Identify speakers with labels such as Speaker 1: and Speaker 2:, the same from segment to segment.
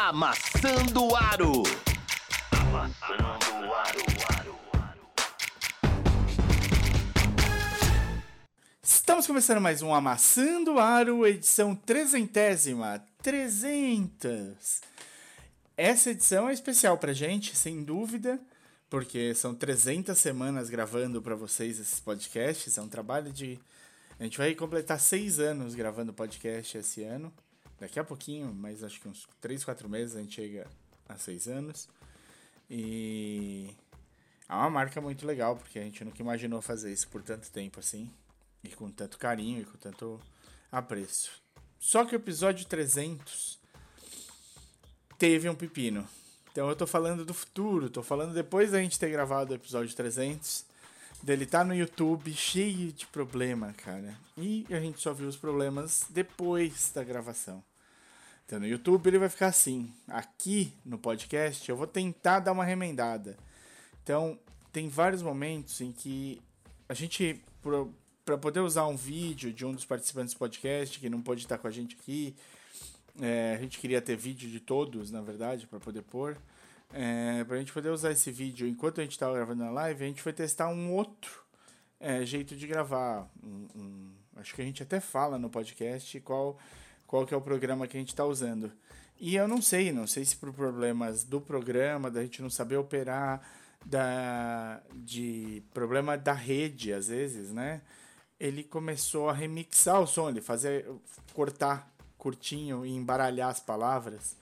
Speaker 1: Amassando Aro. Amassando Aro.
Speaker 2: Estamos começando mais um Amassando Aro, edição trezentésima. Trezentas. Essa edição é especial pra gente, sem dúvida, porque são 300 semanas gravando para vocês esses podcasts. É um trabalho de. A gente vai completar seis anos gravando podcast esse ano. Daqui a pouquinho, mas acho que uns 3, 4 meses a gente chega a seis anos. E é uma marca muito legal, porque a gente nunca imaginou fazer isso por tanto tempo assim. E com tanto carinho e com tanto apreço. Só que o episódio 300 teve um pepino. Então eu tô falando do futuro, tô falando depois da gente ter gravado o episódio 300, dele tá no YouTube cheio de problema, cara. E a gente só viu os problemas depois da gravação. Então no YouTube ele vai ficar assim. Aqui no podcast eu vou tentar dar uma remendada. Então tem vários momentos em que a gente para poder usar um vídeo de um dos participantes do podcast que não pode estar com a gente aqui. É, a gente queria ter vídeo de todos, na verdade, para poder pôr. É, para a gente poder usar esse vídeo enquanto a gente estava gravando a live, a gente foi testar um outro é, jeito de gravar. Um, um, acho que a gente até fala no podcast qual, qual que é o programa que a gente está usando. E eu não sei, não sei se por problemas do programa, da gente não saber operar, da, de problema da rede, às vezes, né? ele começou a remixar o som, ele fazer cortar curtinho e embaralhar as palavras.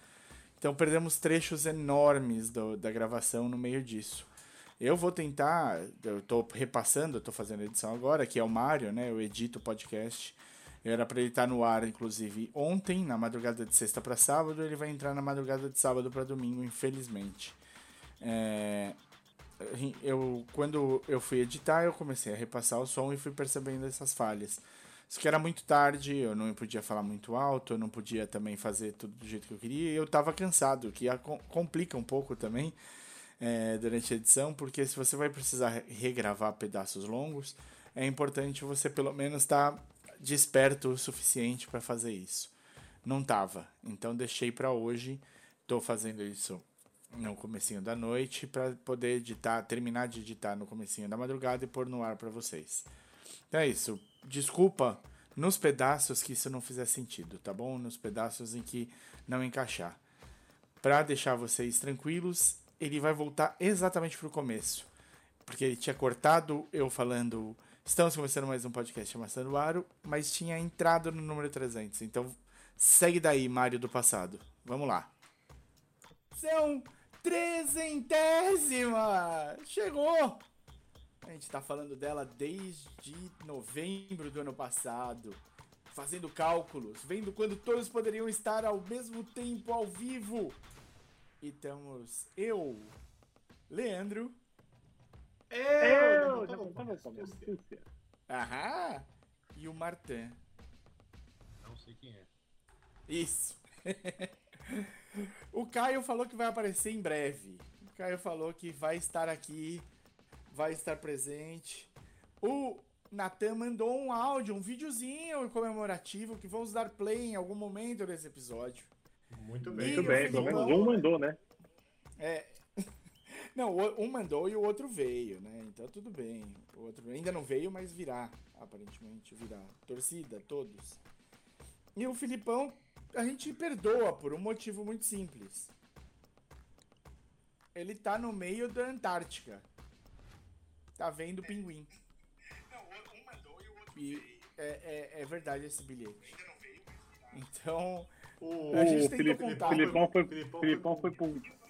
Speaker 2: Então perdemos trechos enormes do, da gravação no meio disso. Eu vou tentar, eu estou repassando, eu tô fazendo edição agora, que é o Mário, né? Eu edito o podcast. Era para ele estar no ar, inclusive, ontem, na madrugada de sexta para sábado. Ele vai entrar na madrugada de sábado para domingo, infelizmente. É, eu quando eu fui editar, eu comecei a repassar o som e fui percebendo essas falhas. Isso que era muito tarde, eu não podia falar muito alto, eu não podia também fazer tudo do jeito que eu queria, eu estava cansado, que complica um pouco também é, durante a edição, porque se você vai precisar regravar pedaços longos, é importante você pelo menos estar tá desperto o suficiente para fazer isso. Não tava, então deixei para hoje, estou fazendo isso no comecinho da noite para poder editar, terminar de editar no comecinho da madrugada e pôr no ar para vocês. Então é isso. Desculpa nos pedaços que isso não fizer sentido, tá bom? Nos pedaços em que não encaixar. Para deixar vocês tranquilos, ele vai voltar exatamente pro começo. Porque ele tinha cortado eu falando, estamos começando mais um podcast Amassando Aro, mas tinha entrado no número 300. Então segue daí, Mário do passado. Vamos lá. São trezentésima! Chegou! A gente tá falando dela desde novembro do ano passado. Fazendo cálculos, vendo quando todos poderiam estar ao mesmo tempo ao vivo. E estamos eu, Leandro.
Speaker 3: Eu!
Speaker 2: Aham! E o Martin.
Speaker 3: Não sei quem é.
Speaker 2: Isso. O Caio falou que vai aparecer em breve. O Caio falou que vai estar aqui, vai estar presente. O Natan mandou um áudio, um videozinho comemorativo que vamos dar play em algum momento desse episódio.
Speaker 3: Muito bem.
Speaker 4: Muito bem, pelo menos um mandou, né?
Speaker 2: É. Não, um mandou e o outro veio, né? Então tudo bem. O outro ainda não veio, mas virá, aparentemente virá. Torcida, todos. E o Filipão a gente perdoa por um motivo muito simples. Ele tá no meio da Antártica. Tá vendo o pinguim.
Speaker 3: Não, um mandou e o outro
Speaker 2: E
Speaker 3: veio.
Speaker 2: é, é, é verdade esse bilhete.
Speaker 3: Ainda não veio, mas
Speaker 2: Então,
Speaker 3: O,
Speaker 2: A gente
Speaker 4: O
Speaker 2: tentou
Speaker 4: Felipe,
Speaker 2: contar.
Speaker 4: Filipão foi,
Speaker 3: Filipão
Speaker 4: Filipão
Speaker 3: foi
Speaker 4: foi pro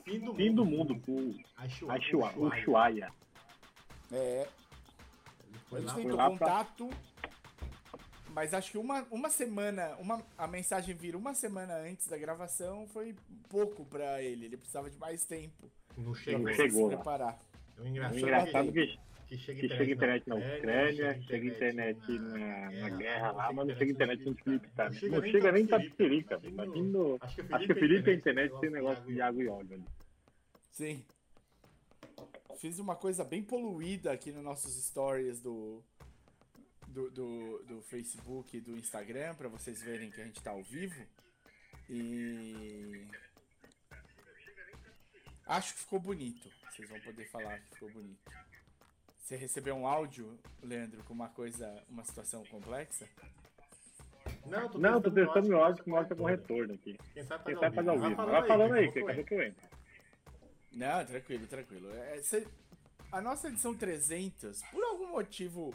Speaker 3: fim do
Speaker 4: fim do mundo, pro
Speaker 3: Aishuaia.
Speaker 4: Ushuaia.
Speaker 2: é,
Speaker 3: foi lá,
Speaker 2: tentou
Speaker 4: lá pra-
Speaker 2: contato, mas acho que uma, uma semana, uma, a mensagem vir uma semana antes da gravação foi pouco pra ele. Ele precisava de mais tempo
Speaker 3: não
Speaker 4: Não
Speaker 3: chegou.
Speaker 2: pra
Speaker 4: chegou.
Speaker 2: se preparar.
Speaker 3: O
Speaker 4: O
Speaker 3: engraçado,
Speaker 4: engraçado
Speaker 3: é
Speaker 4: que,
Speaker 3: que, chega
Speaker 4: chega internet na Ucrânia, chega internet na, na guerra lá, mas não chega internet no Felipe, cara. Não chega nem pra Tapicerica, velho. Tá vindo.
Speaker 3: Acho que
Speaker 4: o Felipe tem internet tem negócio de água e óleo ali.
Speaker 2: Sim. Fiz uma coisa bem poluída aqui nos nossos stories do, do, do, do Facebook e do Instagram, pra vocês verem que a gente tá ao vivo. E Acho que ficou bonito. Vocês vão poder falar que ficou bonito. Você recebeu um áudio, Leandro, com uma coisa, uma situação complexa?
Speaker 1: Não, tô
Speaker 4: Não, tô testando meu áudio que mostra com retorno aqui.
Speaker 1: Quem sabe
Speaker 4: Quem
Speaker 1: faz
Speaker 4: sabe fazer ao vivo.
Speaker 1: Vai
Speaker 4: Vai falando aí, que daqui a
Speaker 1: pouco
Speaker 4: pouco eu entro.
Speaker 2: Não, tranquilo, tranquilo. É, cê- a nossa edição 300, por algum motivo,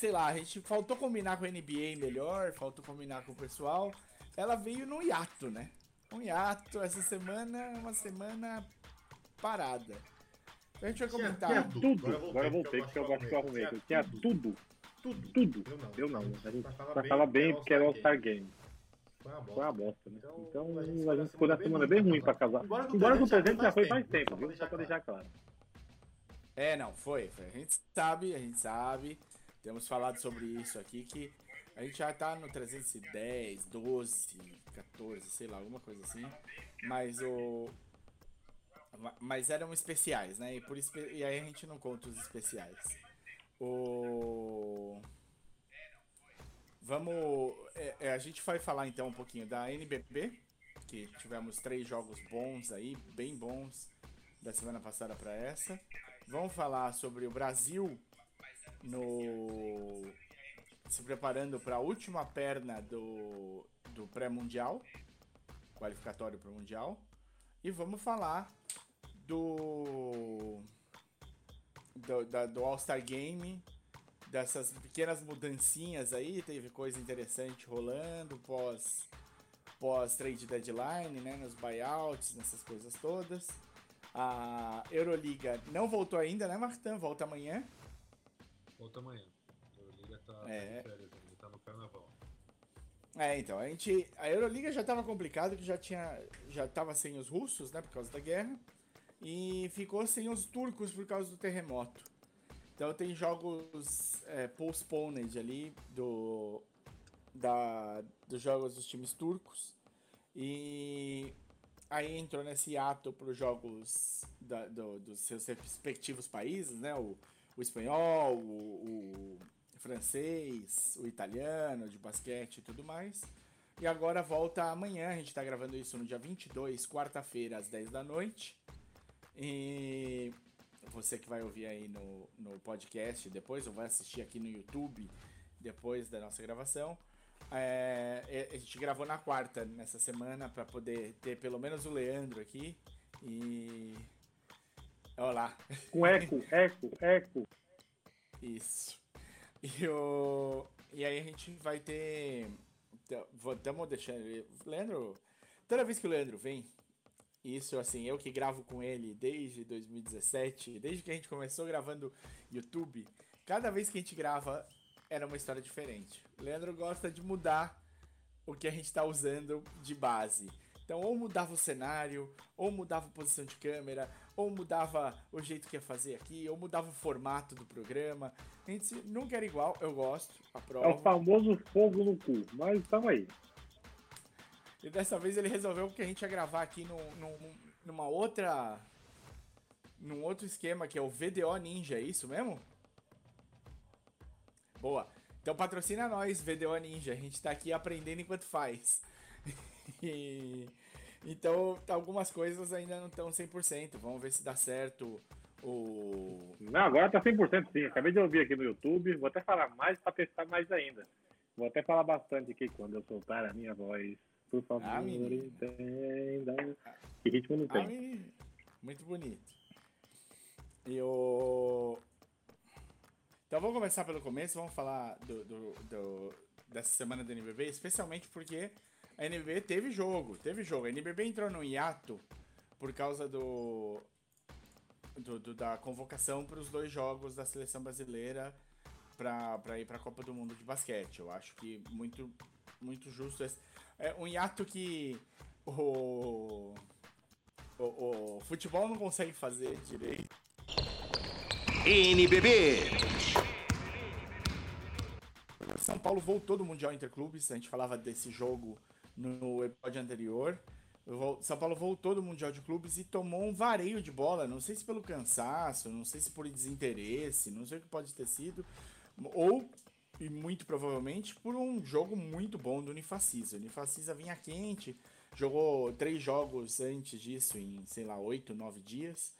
Speaker 2: sei lá, a gente faltou combinar com a NBA melhor, faltou combinar com o pessoal. Ela veio no hiato, né? Um hiato, essa semana é uma semana parada. A gente vai
Speaker 1: Tinha-
Speaker 2: comentar.
Speaker 1: tinha
Speaker 4: Tudo.
Speaker 1: Agora eu
Speaker 4: voltei porque eu gosto que eu arrumei. Eu tinha tudo,
Speaker 1: Tudo.
Speaker 4: tudo.
Speaker 1: Eu não.
Speaker 4: Eu não. A gente
Speaker 1: Passava
Speaker 4: passava bem porque era
Speaker 1: All-Star
Speaker 4: All-Star Game.
Speaker 1: Foi uma
Speaker 4: Foi uma
Speaker 1: bosta.
Speaker 4: né?
Speaker 1: Então,
Speaker 4: Então
Speaker 1: a gente
Speaker 4: a
Speaker 1: ficou
Speaker 4: gente ficou na semana bem ruim pra casar.
Speaker 1: Embora com
Speaker 4: Embora com o
Speaker 1: 300
Speaker 4: 300 já foi
Speaker 1: faz
Speaker 4: tempo,
Speaker 1: tempo,
Speaker 4: viu?
Speaker 1: só pra
Speaker 4: deixar claro.
Speaker 2: É, não, foi, foi. A gente sabe, a gente sabe. Temos falado sobre isso aqui que a gente já tá no 310, 12, 14, sei lá, alguma coisa assim. Mas o. ma- Mas eram especiais, né? E, por e aí a gente não conta os especiais. O. Vamos. é, é, a gente vai falar então um pouquinho da NBB, que tivemos três jogos bons aí, bem bons, da semana passada para essa. Vamos falar sobre o Brasil no se preparando para a última perna do, do pré-mundial, qualificatório para o mundial, e vamos falar do do, da- do All-Star Game, dessas pequenas mudancinhas aí, teve coisa interessante rolando pós pós trade deadline, né, nos buyouts, nessas coisas todas. A Euroliga não voltou ainda, né, Martin? Volta amanhã.
Speaker 5: Volta amanhã. A Liga tá, tá
Speaker 2: É.
Speaker 5: de férias ainda, tá no carnaval.
Speaker 2: É, então, a gente. A Euroliga já tava complicado, que já tinha. Já tava sem os russos, né? Por causa da guerra. E ficou sem os turcos por causa do terremoto. Então tem jogos é, postponed ali do. Da, dos jogos dos times turcos. E aí entrou nesse ato para os jogos da- do- dos seus respectivos países, né? O, o espanhol, o, o francês, o italiano de basquete e tudo mais. E agora volta amanhã, a gente tá gravando isso no dia 22, quarta-feira, às 10 da noite. E você que vai ouvir aí no, no podcast depois, ou vai assistir aqui no YouTube depois da nossa gravação. É, é, a gente gravou na quarta nessa semana para poder ter pelo menos o Leandro aqui. E. Olha lá.
Speaker 4: Com eco, eco, eco.
Speaker 2: Isso. E, o... e aí a gente vai ter. Estamos deixando. Leandro. Toda vez que o Leandro vem, isso assim, eu que gravo com ele desde 2017, desde que a gente começou gravando YouTube, cada vez que a gente grava era uma história diferente. O Leandro gosta de mudar o que a gente está usando de base. Então, ou mudava o cenário, ou mudava a posição de câmera, ou mudava o jeito que ia fazer aqui, ou mudava o formato do programa. A gente nunca era igual, eu gosto,
Speaker 4: É o
Speaker 2: aprovo.
Speaker 4: famoso fogo no cu. Mas tamo aí.
Speaker 2: E dessa vez ele resolveu que a gente ia gravar aqui num, num- numa outra. num outro esquema que é o VDO Ninja, é isso mesmo? Boa. Então patrocina nós, VDO Ninja. A gente tá aqui aprendendo enquanto faz. Então, algumas coisas ainda não estão 100%. Vamos ver se dá certo o.
Speaker 4: Não, agora tá 100% sim. Acabei de ouvir aqui no YouTube. Vou até falar mais pra testar mais ainda. Vou até falar bastante aqui quando eu soltar a minha voz. Por favor,
Speaker 2: Ah,
Speaker 4: entenda. Que ritmo não
Speaker 2: Ah,
Speaker 4: tem.
Speaker 2: menino, muito bonito. E o. Então vamos começar pelo começo, vamos falar do, do- do- dessa semana da NBB, especialmente porque a NBB teve jogo, teve jogo. A NBB entrou no hiato por causa do, do- do- da convocação para os dois jogos da seleção brasileira para ir para a Copa do Mundo de basquete. Eu acho que muito, muito justo. É um hiato que o, o, o futebol não consegue fazer direito.
Speaker 6: NBB.
Speaker 2: São Paulo voltou do Mundial Interclubes, a gente falava desse jogo no episódio anterior. São Paulo voltou do Mundial de Clubes e tomou um vareio de bola, não sei se pelo cansaço, não sei se por desinteresse, não sei o que pode ter sido, ou, e muito provavelmente, por um jogo muito bom do Unifacisa. O Unifacisa vinha quente, jogou três jogos antes disso, em, sei lá, oito, nove dias.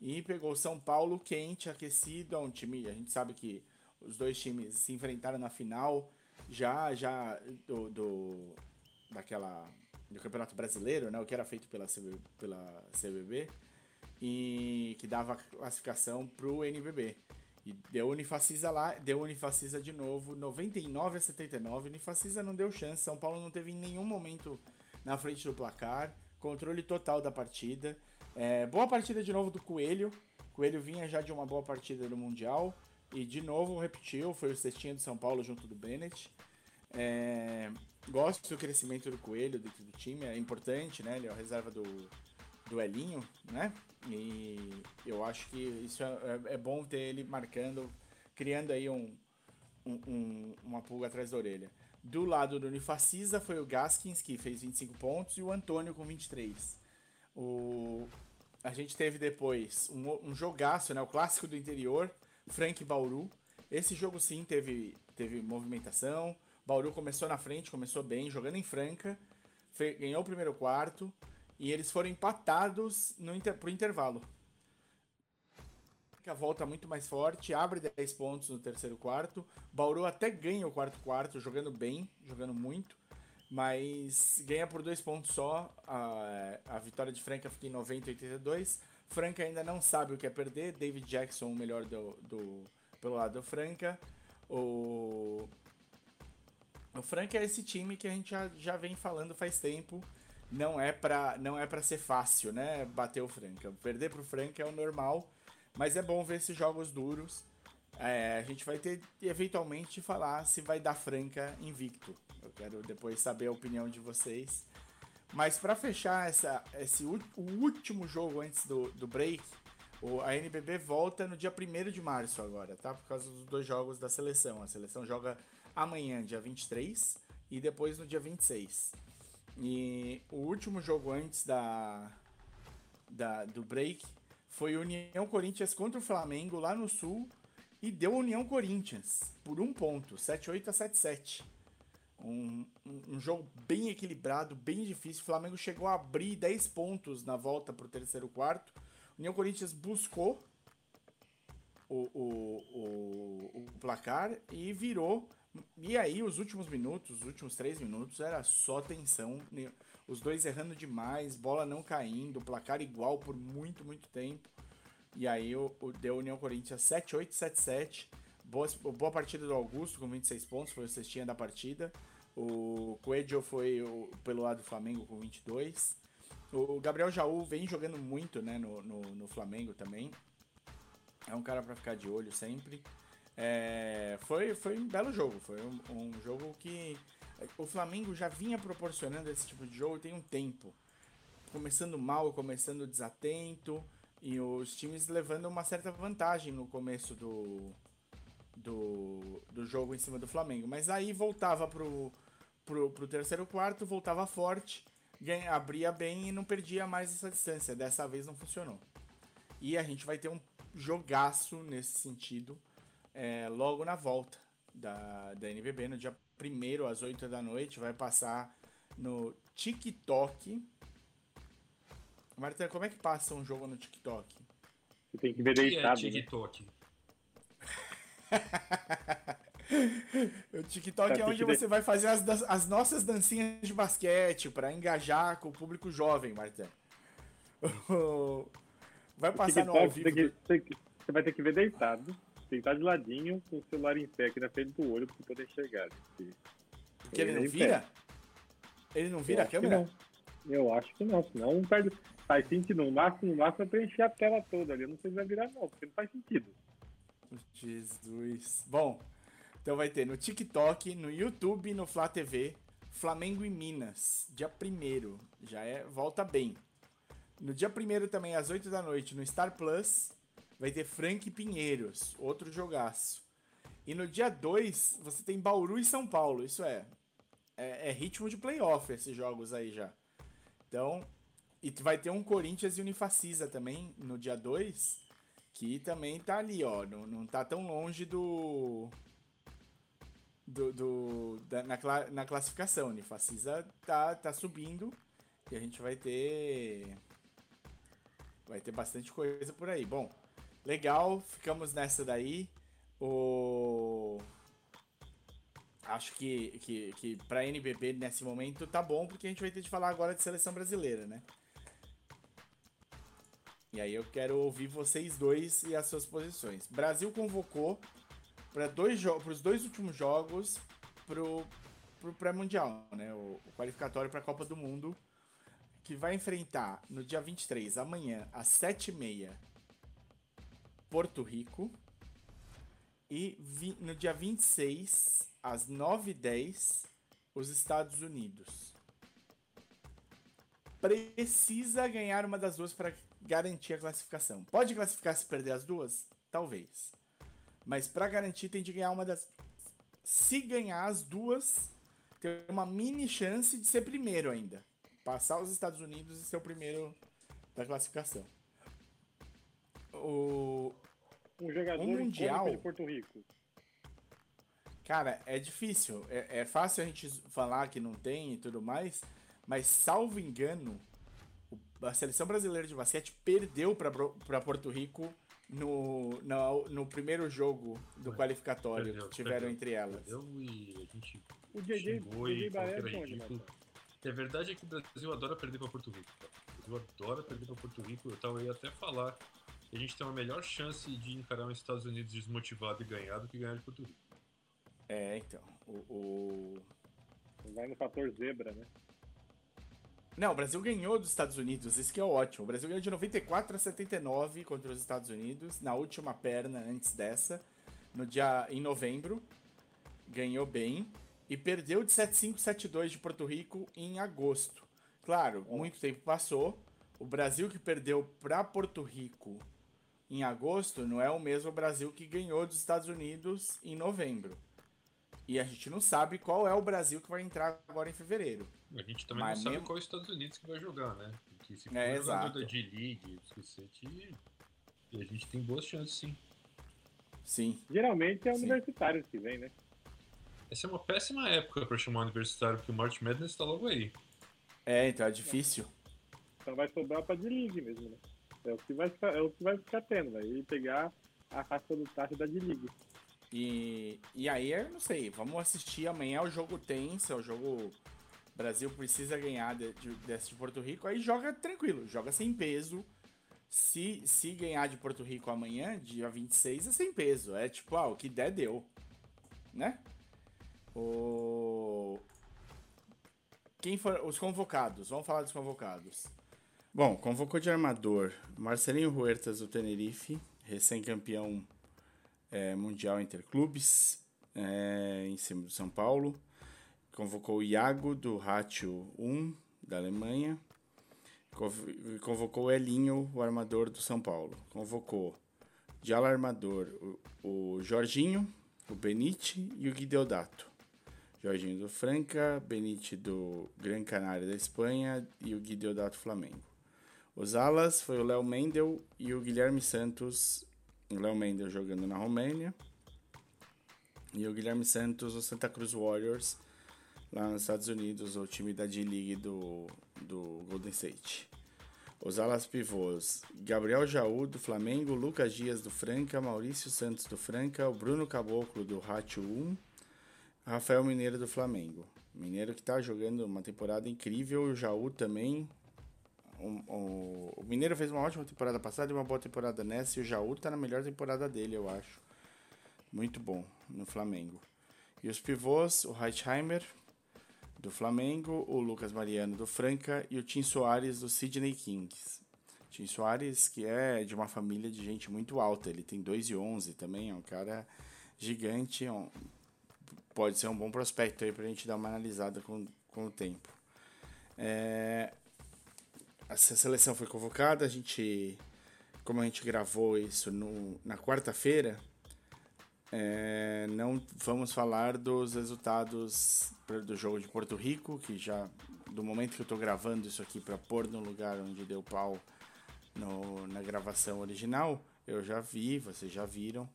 Speaker 2: E pegou São Paulo quente, aquecido, é um time, a gente sabe que os dois times se enfrentaram na final já já do, do daquela do Campeonato Brasileiro, né, o que era feito pela CB, pela CBB e que dava classificação pro NBB. E deu Unifacisa lá, deu Unifacisa de novo, 99 a 79. Unifacisa não deu chance, São Paulo não teve em nenhum momento na frente do placar, controle total da partida. É, boa partida de novo do Coelho. Coelho vinha já de uma boa partida no Mundial. E de novo repetiu, foi o cestinha do São Paulo junto do Bennett. É, gosto do crescimento do Coelho dentro do time, é importante, né? Ele é o reserva do, do Elinho, né? E eu acho que isso é, é, é bom ter ele marcando, criando aí um, um, um, uma pulga atrás da orelha. Do lado do Unifacisa foi o Gaskins, que fez 25 pontos, e o Antônio com 23. O, a gente teve depois um, um jogaço, né? O clássico do interior, Frank Bauru. Esse jogo sim teve, teve movimentação. Bauru começou na frente, começou bem, jogando em Franca. Ganhou o primeiro quarto. E eles foram empatados no inter, pro intervalo. A volta muito mais forte, abre 10 pontos no terceiro quarto. Bauru até ganha o quarto quarto, jogando bem, jogando muito. Mas ganha por dois pontos só. A, a vitória de Franca fica em 90 e 82. Franca ainda não sabe o que é perder. David Jackson, o melhor do, do, pelo lado do Franca. O, o Franca é esse time que a gente já, já vem falando faz tempo. Não é para não é para ser fácil, né? Bater o Franca. Perder pro Franca é o normal, mas é bom ver esses jogos duros. É, a gente vai ter eventualmente falar se vai dar Franca invicto. Eu quero depois saber a opinião de vocês. Mas para fechar essa, esse o último jogo antes do, do break, o, a NBB volta no dia 1 de março agora, tá? Por causa dos dois jogos da seleção. A seleção joga amanhã, dia 23, e depois no dia 26. E o último jogo antes da, da do break foi União Corinthians contra o Flamengo lá no Sul e deu União Corinthians por um ponto, 7-8 a 7-7. Um, um, jogo bem equilibrado, bem difícil. O Flamengo chegou a abrir 10 pontos na volta para o terceiro quarto. União Corinthians buscou o, o, o, o, placar e virou. E aí, os últimos minutos, os últimos três minutos, era só tensão. Os dois errando demais, bola não caindo, placar igual por muito, muito tempo. E aí, o, o deu União Corinthians 7-8, 7-7. Boa, boa partida do Augusto com 26 pontos, foi o cestinha da partida. O Coelho foi o, pelo lado do Flamengo com 22. O Gabriel Jaú vem jogando muito né, no, no, no Flamengo também. É um cara para ficar de olho sempre. É, foi, foi um belo jogo. Foi um, um, jogo que o Flamengo já vinha proporcionando esse tipo de jogo tem um tempo. Começando mal, começando desatento. E os times levando uma certa vantagem no começo do, do, do jogo em cima do Flamengo. Mas aí voltava pro, pro, pro terceiro quarto, voltava forte, ganha, abria bem e não perdia mais essa distância. Dessa vez não funcionou. E a gente vai ter um jogaço nesse sentido é, logo na volta da, da NBB, no dia 1 às 8 da noite. Vai passar no TikTok. Marta, como é que passa um jogo no TikTok?
Speaker 4: Você tem que ver
Speaker 5: que é
Speaker 4: deitado. né?
Speaker 5: TikTok?
Speaker 2: o TikTok
Speaker 4: Tá,
Speaker 2: é onde
Speaker 4: tem que
Speaker 2: você vai fazer as, as nossas dancinhas de basquete para engajar com o público jovem, Marta. Vai passar no ao vivo.
Speaker 4: você vai ter que ver deitado. Tem que estar de ladinho, com o celular em pé aqui na frente do olho você poder enxergar. Porque
Speaker 2: Porque ele não
Speaker 4: em pé.
Speaker 2: vira? Ele não vira
Speaker 4: Eu
Speaker 2: a câmera?
Speaker 4: não. Eu acho que não, senão não perde. Faz sentido. No máximo, no máximo é preencher a tela toda ali. Eu não sei se vai virar, não, porque não faz sentido.
Speaker 2: Jesus. Bom, então vai ter no TikTok, no YouTube, no Flá TV, Flamengo e Minas, dia 1 Já é, volta bem. No dia 1 também, às 8 da noite, no Star Plus, vai ter Frank Pinheiros, outro jogaço. E no dia 2, você tem Bauru e São Paulo. Isso é, é, é ritmo de playoff esses jogos aí já. Então, e vai ter um Corinthians e Unifacisa também no dia 2, que também tá ali, ó. Não, não tá tão longe do. Do, do da- na, na classificação. Unifacisa tá, tá subindo que a gente vai ter. Vai ter bastante coisa por aí. Bom, legal, ficamos nessa daí. O. Acho que, que, que pra NBB nesse momento tá bom, porque a gente vai ter de falar agora de seleção brasileira, né? E aí eu quero ouvir vocês dois e as suas posições. Brasil convocou para dois os dois últimos jogos pro, pro pré-mundial, né? O, o qualificatório para a Copa do Mundo, que vai enfrentar no dia 23, amanhã, às 7h30, Porto Rico. E vi, no dia 26, às 9h10, os Estados Unidos. Precisa ganhar uma das duas para garantir a classificação. Pode classificar se perder as duas? Talvez. Mas para garantir tem de ganhar uma das. Se ganhar as duas, tem uma mini chance de ser primeiro ainda. Passar os Estados Unidos e ser o primeiro da classificação. O,
Speaker 4: Um jogador
Speaker 2: O Mundial-
Speaker 4: de Porto Rico.
Speaker 2: Cara, é difícil. É, é fácil a gente falar que não tem e tudo mais, mas salvo engano, o- a seleção brasileira de basquete perdeu para Porto Rico no, no, no primeiro jogo do
Speaker 5: Foi.
Speaker 2: qualificatório
Speaker 5: Perdeu,
Speaker 2: que tiveram
Speaker 5: perdeu.
Speaker 2: entre elas.
Speaker 5: Eu e a gente
Speaker 4: O DJ,
Speaker 5: xingou
Speaker 4: o
Speaker 5: e
Speaker 4: DJ
Speaker 5: falou que
Speaker 4: é
Speaker 5: a verdade é que o Brasil adora perder pra Porto Rico. Cara. O Brasil adora perder pra Porto Rico. Eu tava aí até falar a gente tem uma melhor chance de encarar os Estados Unidos desmotivado e ganhar do que ganhar de Porto Rico.
Speaker 2: É, então. O, o-
Speaker 4: Vai no fator zebra, né?
Speaker 2: Não, o Brasil ganhou dos Estados Unidos, isso que é ótimo. O Brasil ganhou de 94 a 79 contra os Estados Unidos, na última perna antes dessa, no dia em novembro. Ganhou bem e perdeu de 7-5, 7-2 de Porto Rico em agosto. Claro, muito tempo passou. O Brasil que perdeu para Porto Rico em agosto não é o mesmo Brasil que ganhou dos Estados Unidos em novembro. E a gente não sabe qual é o Brasil que vai entrar agora em fevereiro.
Speaker 5: A gente também
Speaker 2: Mas
Speaker 5: não sabe
Speaker 2: mesmo-
Speaker 5: qual é os Estados Unidos que vai jogar, né? Porque se for
Speaker 2: É,
Speaker 5: jogador
Speaker 2: exato.
Speaker 5: da D-League, esquecete, e a gente tem boas chances sim.
Speaker 2: Sim.
Speaker 4: Geralmente é
Speaker 2: Sim.
Speaker 4: universitário que vem, né?
Speaker 5: Essa é uma péssima época pra chamar o universitário, porque o March Madness tá logo aí.
Speaker 2: É, então é difícil.
Speaker 4: Então vai sobrar pra D-League mesmo, né? É o que vai ficar, é o que vai ficar tendo, vai pegar a raça do taxa da D-League.
Speaker 2: E, e aí, eu não sei, vamos assistir amanhã o jogo tenso, é o jogo Brasil precisa ganhar de, de, desse de Porto Rico, aí joga tranquilo, joga sem peso. Se, se ganhar de Porto Rico amanhã, dia 26, é sem peso. É tipo, ah, o que der, deu. Né? O... Quem for, os convocados, vamos falar dos convocados. Bom, convocou de armador Marcelinho Huertas do Tenerife, recém-campeão é, mundial interclubes é, em cima do São Paulo. Convocou Iago do Ratio 1 da Alemanha. Conv- Convocou Elinho, o armador do São Paulo. Convocou de ala armador o, o Jorginho, o Benite e o Guideodato. Jorginho do Franca, Benite do Gran Canária da Espanha e o Guideodato Flamengo. Os alas foi o Léo Mendel e o Guilherme Santos o Léo Mendel jogando na Romênia e o Guilherme Santos, o Santa Cruz Warriors, lá nos Estados Unidos, o time da D-League do, do Golden State. Os alas pivôs, Gabriel Jaú, do Flamengo, Lucas Dias, do Franca, Maurício Santos, do Franca, o Bruno Caboclo, do Ratio 1, Rafael Mineiro, do Flamengo. Mineiro que está jogando uma temporada incrível, o Jaú também, o, o- o Mineiro fez uma ótima temporada passada e uma boa temporada nessa. E o Jaú tá na melhor temporada dele, eu acho. Muito bom no Flamengo. E os pivôs, o Heightheimer, do Flamengo, o Lucas Mariano, do Franca e o Tim Soares, do Sydney Kings. Tim Soares, que é de uma família de gente muito alta. Ele tem 2 e 11 também, é um cara gigante. é um- pode ser um bom prospecto aí pra gente dar uma analisada com, com o tempo. É, essa seleção foi convocada, a gente, como a gente gravou isso no, na quarta-feira, é, não vamos falar dos resultados do jogo de Porto Rico, que já do momento que eu tô gravando isso aqui para pôr no lugar onde deu pau no, na gravação original, eu já vi, vocês já viram.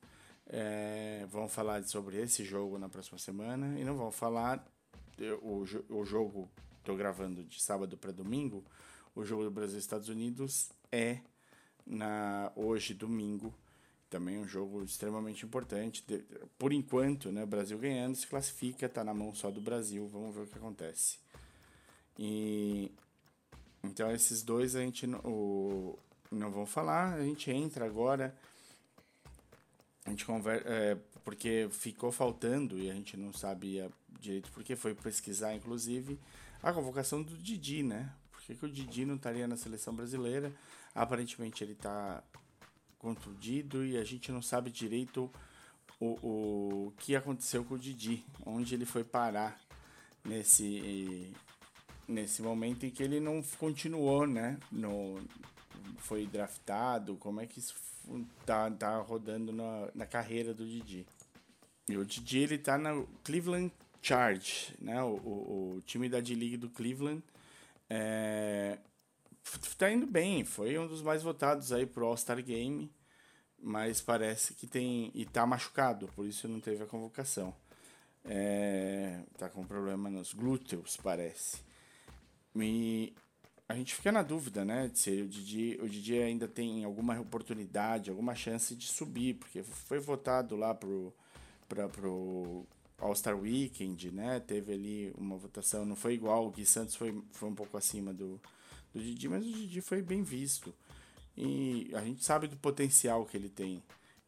Speaker 2: É, vamos falar sobre esse jogo na próxima semana e não vamos falar o, o jogo tô gravando de sábado para domingo, o jogo do Brasil e Estados Unidos é na hoje domingo. Também um jogo extremamente importante. Por enquanto, né, o Brasil ganhando se classifica, tá na mão só do Brasil. Vamos ver o que acontece. E então esses dois a gente não, o, não vão falar, a gente entra agora. A gente conversa, é, porque ficou faltando e a gente não sabia direito porque foi pesquisar, inclusive, a convocação do Didi, né? Que, que o Didi não estaria na seleção brasileira? Aparentemente ele está contundido e a gente não sabe direito o, o que aconteceu com o Didi, onde ele foi parar nesse nesse momento em que ele não continuou, né? No, foi draftado, como é que isso tá, tá rodando na, na carreira do Didi. E o Didi, ele tá no Cleveland Charge, né? O, o, o time da D-League do Cleveland. É, tá indo bem, foi um dos mais votados aí pro All-Star Game, mas parece que tem... e tá machucado, por isso não teve a convocação. É, tá com problema nos glúteos, parece. E a gente fica na dúvida, né? de Se o Didi, o Didi ainda tem alguma oportunidade, alguma chance de subir, porque foi votado lá pro, pra, pro All-Star Weekend, né? Teve ali uma votação, não foi igual, o Gui Santos foi, foi um pouco acima do, do Didi, mas o Didi foi bem visto. E a gente sabe do potencial que ele tem.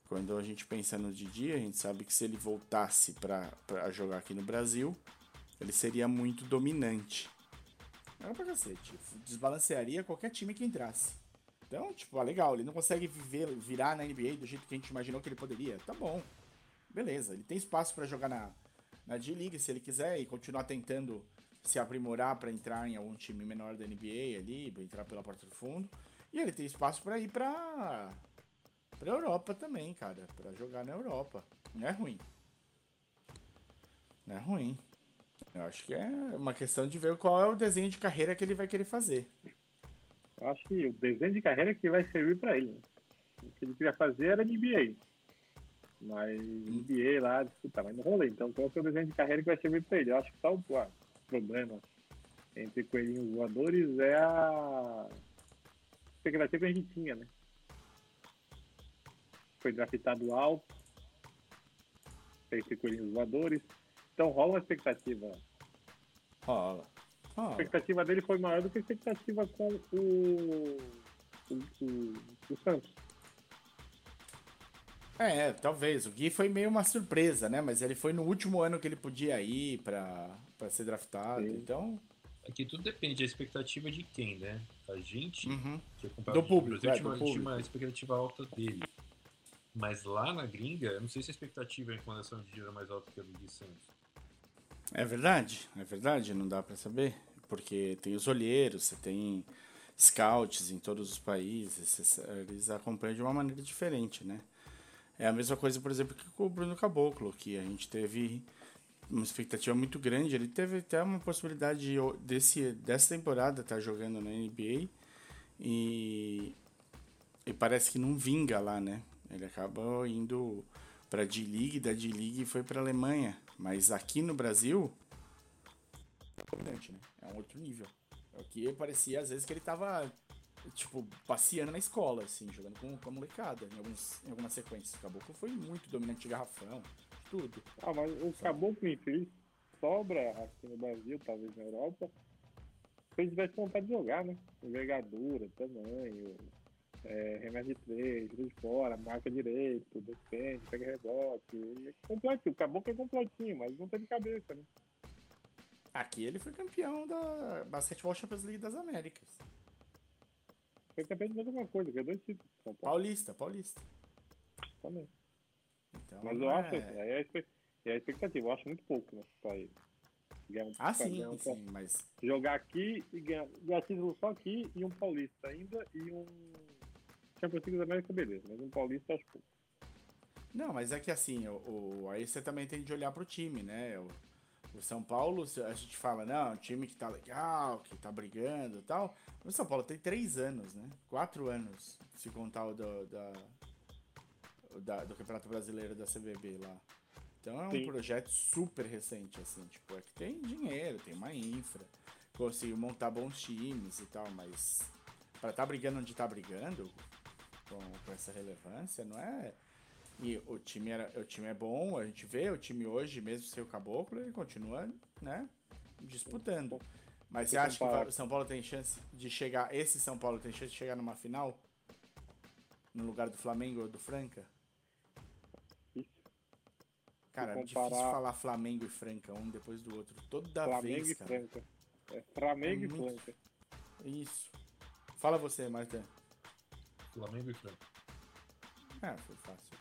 Speaker 2: Quando a gente pensa no Didi, a gente sabe que se ele voltasse para jogar aqui no Brasil, ele seria muito dominante. Era pra cacete. Desbalancearia qualquer time que entrasse. Então, tipo, ah, legal, ele não consegue viver, virar na NBA do jeito que a gente imaginou que ele poderia. Tá bom. Beleza, ele tem espaço pra jogar na, na D-League se ele quiser e continuar tentando se aprimorar pra entrar em algum time menor da NBA ali, entrar pela porta do fundo. E ele tem espaço pra ir pra, pra Europa também, cara. Pra jogar na Europa. Não é ruim. Não é ruim. Eu acho que é uma questão de ver qual é o desenho de carreira que ele vai querer fazer.
Speaker 4: Eu acho que o desenho de carreira que vai servir pra ele. né? O que ele queria fazer era NBA. Mas NBA lá, disputar, mas não rolei. Então qual é o desenho de carreira que vai servir pra ele? Eu acho que tá o ah, problema entre coelhinhos voadores é a expectativa que a gente tinha, né? Foi draftado alto, fez coelhinhos voadores. Então rola uma expectativa
Speaker 2: Rola.
Speaker 4: a
Speaker 2: Rola.
Speaker 4: expectativa dele foi maior do que a expectativa com o, o, o, o Santos.
Speaker 2: É, talvez. O Gui foi meio uma surpresa, né? Mas ele foi no último ano que ele podia ir pra, pra ser draftado.
Speaker 4: Sim.
Speaker 2: Então.
Speaker 5: Aqui tudo depende da expectativa de quem, né? A gente,
Speaker 2: Uhum.
Speaker 5: é
Speaker 2: Do público,
Speaker 5: Brasil,
Speaker 2: é,
Speaker 5: tinha,
Speaker 2: do
Speaker 5: uma, tinha
Speaker 2: público.
Speaker 5: uma expectativa alta dele. Mas lá na gringa, eu não sei se a expectativa em relação de era mais alta que a do Gui Santos.
Speaker 2: É verdade, é verdade, não dá pra saber. Porque tem os olheiros, você tem scouts em todos os países, eles acompanham de uma maneira diferente, né? É a mesma coisa, por exemplo, que com o Bruno Caboclo, que a gente teve uma expectativa muito grande. Ele teve até uma possibilidade de, o- desse, dessa temporada estar jogando na NBA e, e parece que não vinga lá, né? Ele acaba indo para D-League, da D-League foi para Alemanha, mas aqui no Brasil é? É um outro nível. Aqui parecia às vezes que ele tava tipo passeando na escola assim, jogando com, com a molecada em alguns em algumas sequências. O Caboclo foi muito dominante de garrafão, tudo.
Speaker 4: Ah, mas o caboclo infeliz sobra aqui no Brasil, talvez na Europa, se ele tivesse vontade de jogar, né? Envergadura, tamanho, é, remédio de três, de fora, marca direito, defende, pega rebote. É completo, o caboclo é completinho, mas não teve cabeça, né?
Speaker 2: Aqui ele foi campeão da Basketball Champions League das Américas.
Speaker 4: Foi campeão de mais alguma coisa, ganhou dois títulos. São Paulo
Speaker 2: Paulista, paulista.
Speaker 4: também.
Speaker 2: Então,
Speaker 4: Mas eu
Speaker 2: é-
Speaker 4: acho, é a, espe- é a expectativa, eu acho muito pouco, né, pra ele. Um-
Speaker 2: Ah, sim,
Speaker 4: um-
Speaker 2: sim, mas
Speaker 4: jogar aqui e ganhar, ganhar título só aqui e um paulista ainda e um Champions League da América, beleza, mas um paulista acho pouco.
Speaker 2: Não, mas é que assim, o, o- aí você também tem de olhar pro time, né? O, o São Paulo, a gente fala, não, um time que tá legal, que tá brigando e tal. O São Paulo tem três anos, né? Quatro anos, se contar o do, da, o da- do Campeonato Brasileiro da CBB lá. Então é um
Speaker 4: Sim.
Speaker 2: projeto super recente, assim, tipo, é que tem dinheiro, tem uma infra, conseguiu montar bons times e tal, mas pra tá brigando onde tá brigando, com, com essa relevância, não é. E o time, era, o time é bom, a gente vê o time hoje, mesmo sem o caboclo, ele continua, né? Disputando. Mas você acha que o São Paulo tem chance de chegar. Esse São Paulo tem chance de chegar numa final? No lugar do Flamengo ou do Franca?
Speaker 4: Isso.
Speaker 2: Cara, é difícil falar Flamengo e Franca, um depois do outro. Toda
Speaker 4: Flamengo
Speaker 2: vez,
Speaker 4: e
Speaker 2: cara.
Speaker 4: Franca. É Flamengo
Speaker 2: É
Speaker 4: e
Speaker 2: muito-
Speaker 4: Franca.
Speaker 2: Isso. Fala você, Marta.
Speaker 5: Flamengo e Franca.
Speaker 2: Ah, foi fácil.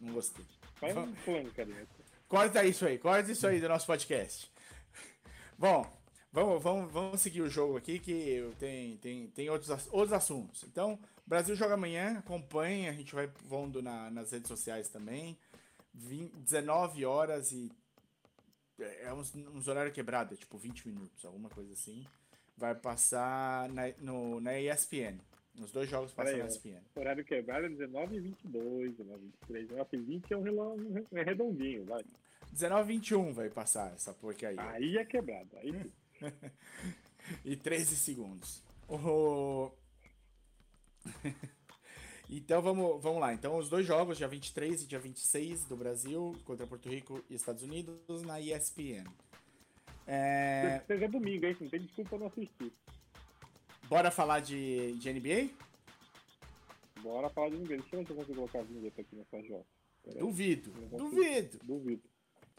Speaker 2: Não gostei.
Speaker 4: Vai
Speaker 2: Va-
Speaker 4: um Franca ali.
Speaker 2: Corta isso aí, corta isso aí do nosso podcast. Bom, vamos, vamos, vamos seguir o jogo aqui que tem, tem, tem outros, outros assuntos. Então, Brasil joga amanhã, acompanhe, a gente vai pondo na, nas redes sociais também. Vin- 19 horas e. É uns, uns horários quebrados, é tipo 20 minutos, alguma coisa assim. Vai passar na, no, na ESPN. Os dois jogos passam
Speaker 4: Peraí,
Speaker 2: na. ESPN.
Speaker 4: Horário quebrado é 19 e 22, 19 e 23. 19 e 20 é um relógio é redondinho, vai.
Speaker 2: 19 e 21 vai passar essa porcaria.
Speaker 4: Aí é quebrado. Aí
Speaker 2: e 13 segundos. O- então vamos, vamos lá. Então os dois jogos, dia 23 e dia 26 do Brasil, contra Porto Rico e Estados Unidos, na ESPN. É,
Speaker 4: Seja domingo, hein? Não tem desculpa não assistir.
Speaker 2: Bora falar de, de NBA?
Speaker 4: Bora falar de ninguém. Deixa eu ver se eu consigo colocar a vinheta aqui nessa aí.
Speaker 2: Duvido,
Speaker 4: consigo.
Speaker 2: duvido.
Speaker 4: Duvido.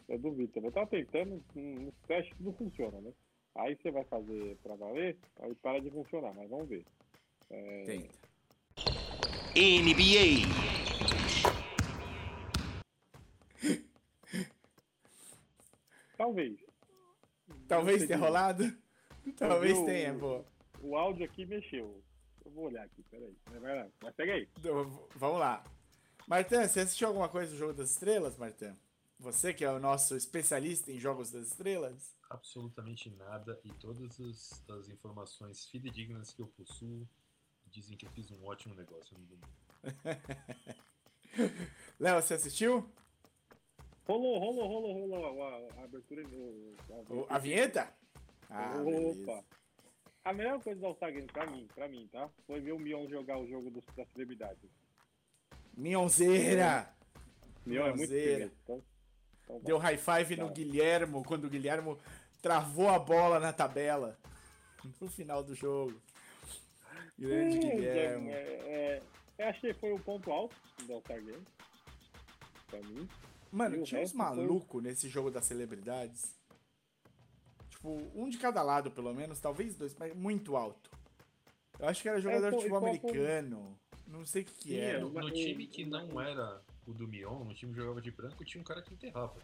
Speaker 4: Eu duvido também. Eu tava tentando, nos testes não funciona, né? Aí você vai fazer pra valer, aí para de funcionar, mas vamos ver. É,
Speaker 2: Tenta.
Speaker 6: NBA.
Speaker 4: Talvez.
Speaker 2: Talvez tenha rolado. Talvez tenha, pô.
Speaker 4: O áudio aqui mexeu. Eu vou olhar aqui, peraí. Mas vai lá. Mas pega aí.
Speaker 2: Vamos lá. Martã, você assistiu alguma coisa do Jogo das Estrelas, Martã? Você que é o nosso especialista em Jogos das Estrelas?
Speaker 5: Absolutamente nada e todas as, as informações fidedignas que eu possuo dizem que eu fiz um ótimo negócio no domingo.
Speaker 2: Léo, você assistiu?
Speaker 4: Rolou, rolou, rolou, rolou a, a abertura. O, a,
Speaker 2: O- A vinheta? Ah, beleza.
Speaker 4: A melhor coisa do Game pra mim, pra mim, tá? Foi ver o Mion jogar o jogo dos, das celebridades.
Speaker 2: Minhonzeira!
Speaker 4: Mion é muito
Speaker 2: Mionzeira.
Speaker 4: feliz. Então, então.
Speaker 2: Deu high five no
Speaker 4: Tá.
Speaker 2: Guilhermo quando o Guilhermo travou a bola na tabela no final do jogo. Grande
Speaker 4: É,
Speaker 2: Guilhermo.
Speaker 4: é, é, eu achei que foi o ponto alto do Game. Pra mim.
Speaker 2: Mano,
Speaker 4: e
Speaker 2: tinha uns
Speaker 4: resto foi-
Speaker 2: malucos nesse jogo das celebridades. Tipo, um de cada lado, pelo menos, talvez dois, mas muito alto. Eu acho que era jogador de
Speaker 4: pô,
Speaker 2: futebol
Speaker 4: foi-
Speaker 2: americano. Não sei o que, que
Speaker 4: Sim,
Speaker 2: era.
Speaker 5: No, no
Speaker 4: mas-
Speaker 5: time que não era o do Mion, no time que jogava de branco, tinha um cara que enterrava.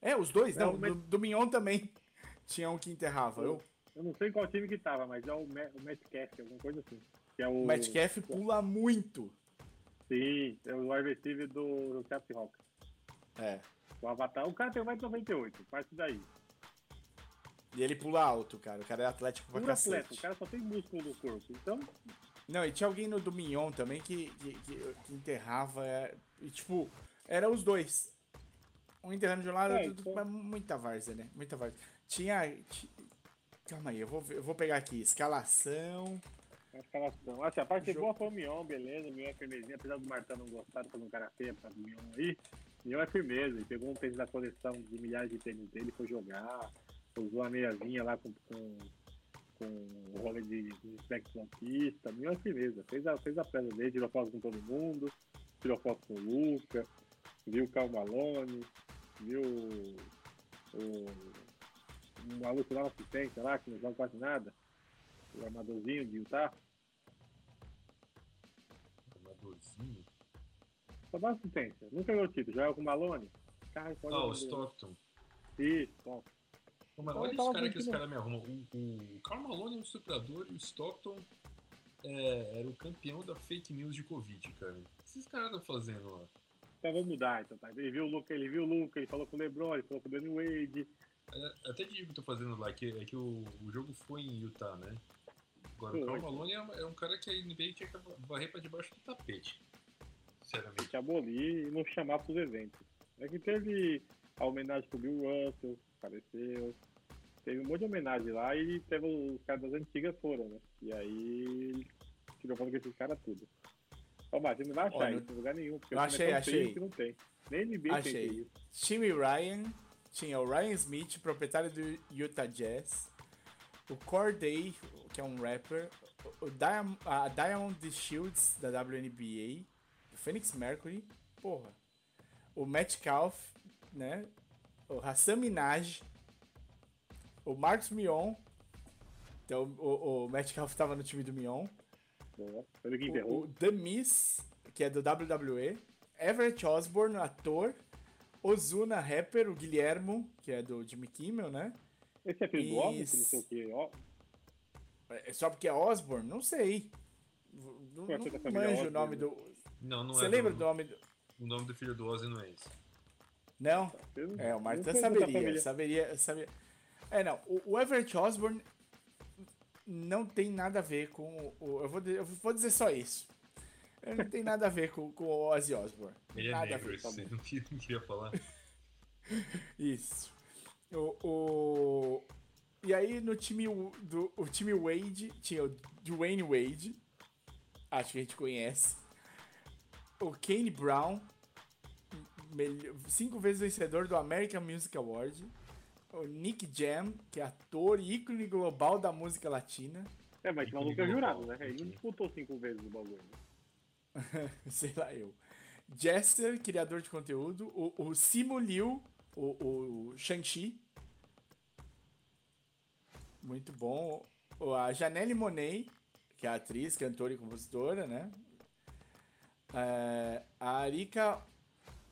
Speaker 2: É, os dois,
Speaker 4: Não,
Speaker 2: não.
Speaker 4: mas-
Speaker 2: Do, do Mignon também tinha um que enterrava. Eu,
Speaker 4: Eu não sei qual time que tava, mas é o, Ma- o Metcalf, alguma coisa assim. Que é o,
Speaker 2: o Metcalf pula muito.
Speaker 4: Sim, é o wide receiver do, do Seattle Hawks.
Speaker 2: É.
Speaker 4: O Avatar. O cara tem 1,98m, parte daí.
Speaker 2: E ele pula alto, cara. O cara é atlético pra
Speaker 4: Puro atleta,
Speaker 2: cacete.
Speaker 4: o cara só tem músculo no corpo. Então,
Speaker 2: Não, e tinha alguém no do Mignon também que, que, que- que enterrava. é, e, tipo, era os dois. Um enterrando de um lado,
Speaker 4: É,
Speaker 2: outro-
Speaker 4: então-
Speaker 2: mas muita várzea, né? Muita várzea. Tinha. ti- Calma aí, eu vou, eu vou pegar aqui. Escalação.
Speaker 4: escalação. Assim, a parte
Speaker 2: Jogo-
Speaker 4: boa foi o Mion, beleza. O Mion é firmezinho. Apesar do Martão não gostar de fazer um cara feio pra Mion aí, Mion é firmeza. Ele pegou um tênis da coleção de milhares de tênis dele, foi jogar. Usou a meiazinha lá com, com, com o rolê de, de reflexo na pista. É firmeza. Fez a, fez a presa dele, tirou foto com todo mundo, tirou foto com o Luca, viu o Cal Malone, viu o, o maluco lá na assistência lá, que não joga quase nada. O armadorzinho de Utah.
Speaker 5: Amadorzinho.
Speaker 4: Só dá assistência. Nunca ganhou título. Joga com o Malone. Cara, pode
Speaker 5: Ah, o. Stockton.
Speaker 4: Isso, Stockton.
Speaker 5: Pô, mas olha
Speaker 4: tava
Speaker 5: esse cara que os caras me arrumam. O, o Karl Malone é um estuprador e o Stockton é, era o campeão da fake news de Covid, cara. O que esses caras estão fazendo lá?
Speaker 4: Então vamos mudar. Então, tá? Ele viu o Luca, ele viu o Luca, ele falou com o Lebron, ele falou com o Danny Wade.
Speaker 5: É, Até digo que eu tô fazendo lá, que, é que o, o jogo foi em Utah, né? Agora,
Speaker 4: Foi.
Speaker 5: o Karl Malone é, um- é um cara que a NBA tinha que varrer pra debaixo do tapete. Sinceramente.
Speaker 4: que abolir e não chamar para os eventos. É que teve a homenagem pro Bill Russell, apareceu. Teve um monte de homenagem lá e teve os caras das antigas foram, né? E aí tirou foto com esses caras tudo. Ó, você não vai achar
Speaker 2: no-
Speaker 4: isso em lugar nenhum, porque
Speaker 2: Eu achei,
Speaker 4: é
Speaker 2: achei.
Speaker 4: feio que não tem. Nem NBA tem
Speaker 2: Achei.
Speaker 4: isso.
Speaker 2: Time Ryan, tinha o Ryan Smith, proprietário do Utah Jazz, o Corday, que é um rapper, o Diam a Diamond Shields da WNBA, o Phoenix Mercury, porra, o Metcalf, né, o Hassan Minaj, o Marcos Mion, então o, o Metcalf tava no time do Mion,
Speaker 4: Boa. Quem
Speaker 2: o,
Speaker 4: enterrou.
Speaker 2: o The Miz, que é do WWE, Everett Osborne, ator, Ozuna, rapper, o Guilhermo, que é do Jimmy Kimmel, né?
Speaker 4: Esse é filho do Osmo, que não sei o quê. Ó,
Speaker 2: É só porque é Osborne? Não sei. Não, não
Speaker 4: foi da família
Speaker 2: manjo o
Speaker 4: Osborne,
Speaker 2: nome do...
Speaker 5: Não, não
Speaker 2: Você
Speaker 5: é.
Speaker 2: lembra
Speaker 5: do,
Speaker 2: do nome do...
Speaker 5: O nome do filho do Ozzy não é esse.
Speaker 2: Não?
Speaker 4: não-
Speaker 2: É, o
Speaker 4: não
Speaker 2: Martin saberia, saberia, saberia. É, não, o, o Everett Osborne não tem nada a ver com o... Eu vou, eu vou dizer só isso. Ele não tem nada a ver com, com o Ozzy Osbourne.
Speaker 5: Ele é
Speaker 2: nada a
Speaker 5: negro,
Speaker 2: ver.
Speaker 5: esse, você não queria, falar.
Speaker 2: Isso. O, o- E aí no time do o time Wade tinha o Dwayne Wade, acho que a gente conhece. O Kane Brown, melhor- cinco vezes vencedor do American Music Award. O Nick Jam, que é ator e ícone global da música latina.
Speaker 4: É, mas
Speaker 5: Ícone
Speaker 4: maluco é jurado, né? Ele não disputou cinco vezes o bagulho. né?
Speaker 2: sei lá eu. Jester, criador de conteúdo. O, o Simu Liu, o, o Shang-Chi. Muito bom. O- A Janelle Monet, que é atriz, cantora e compositora, né? É, a Arika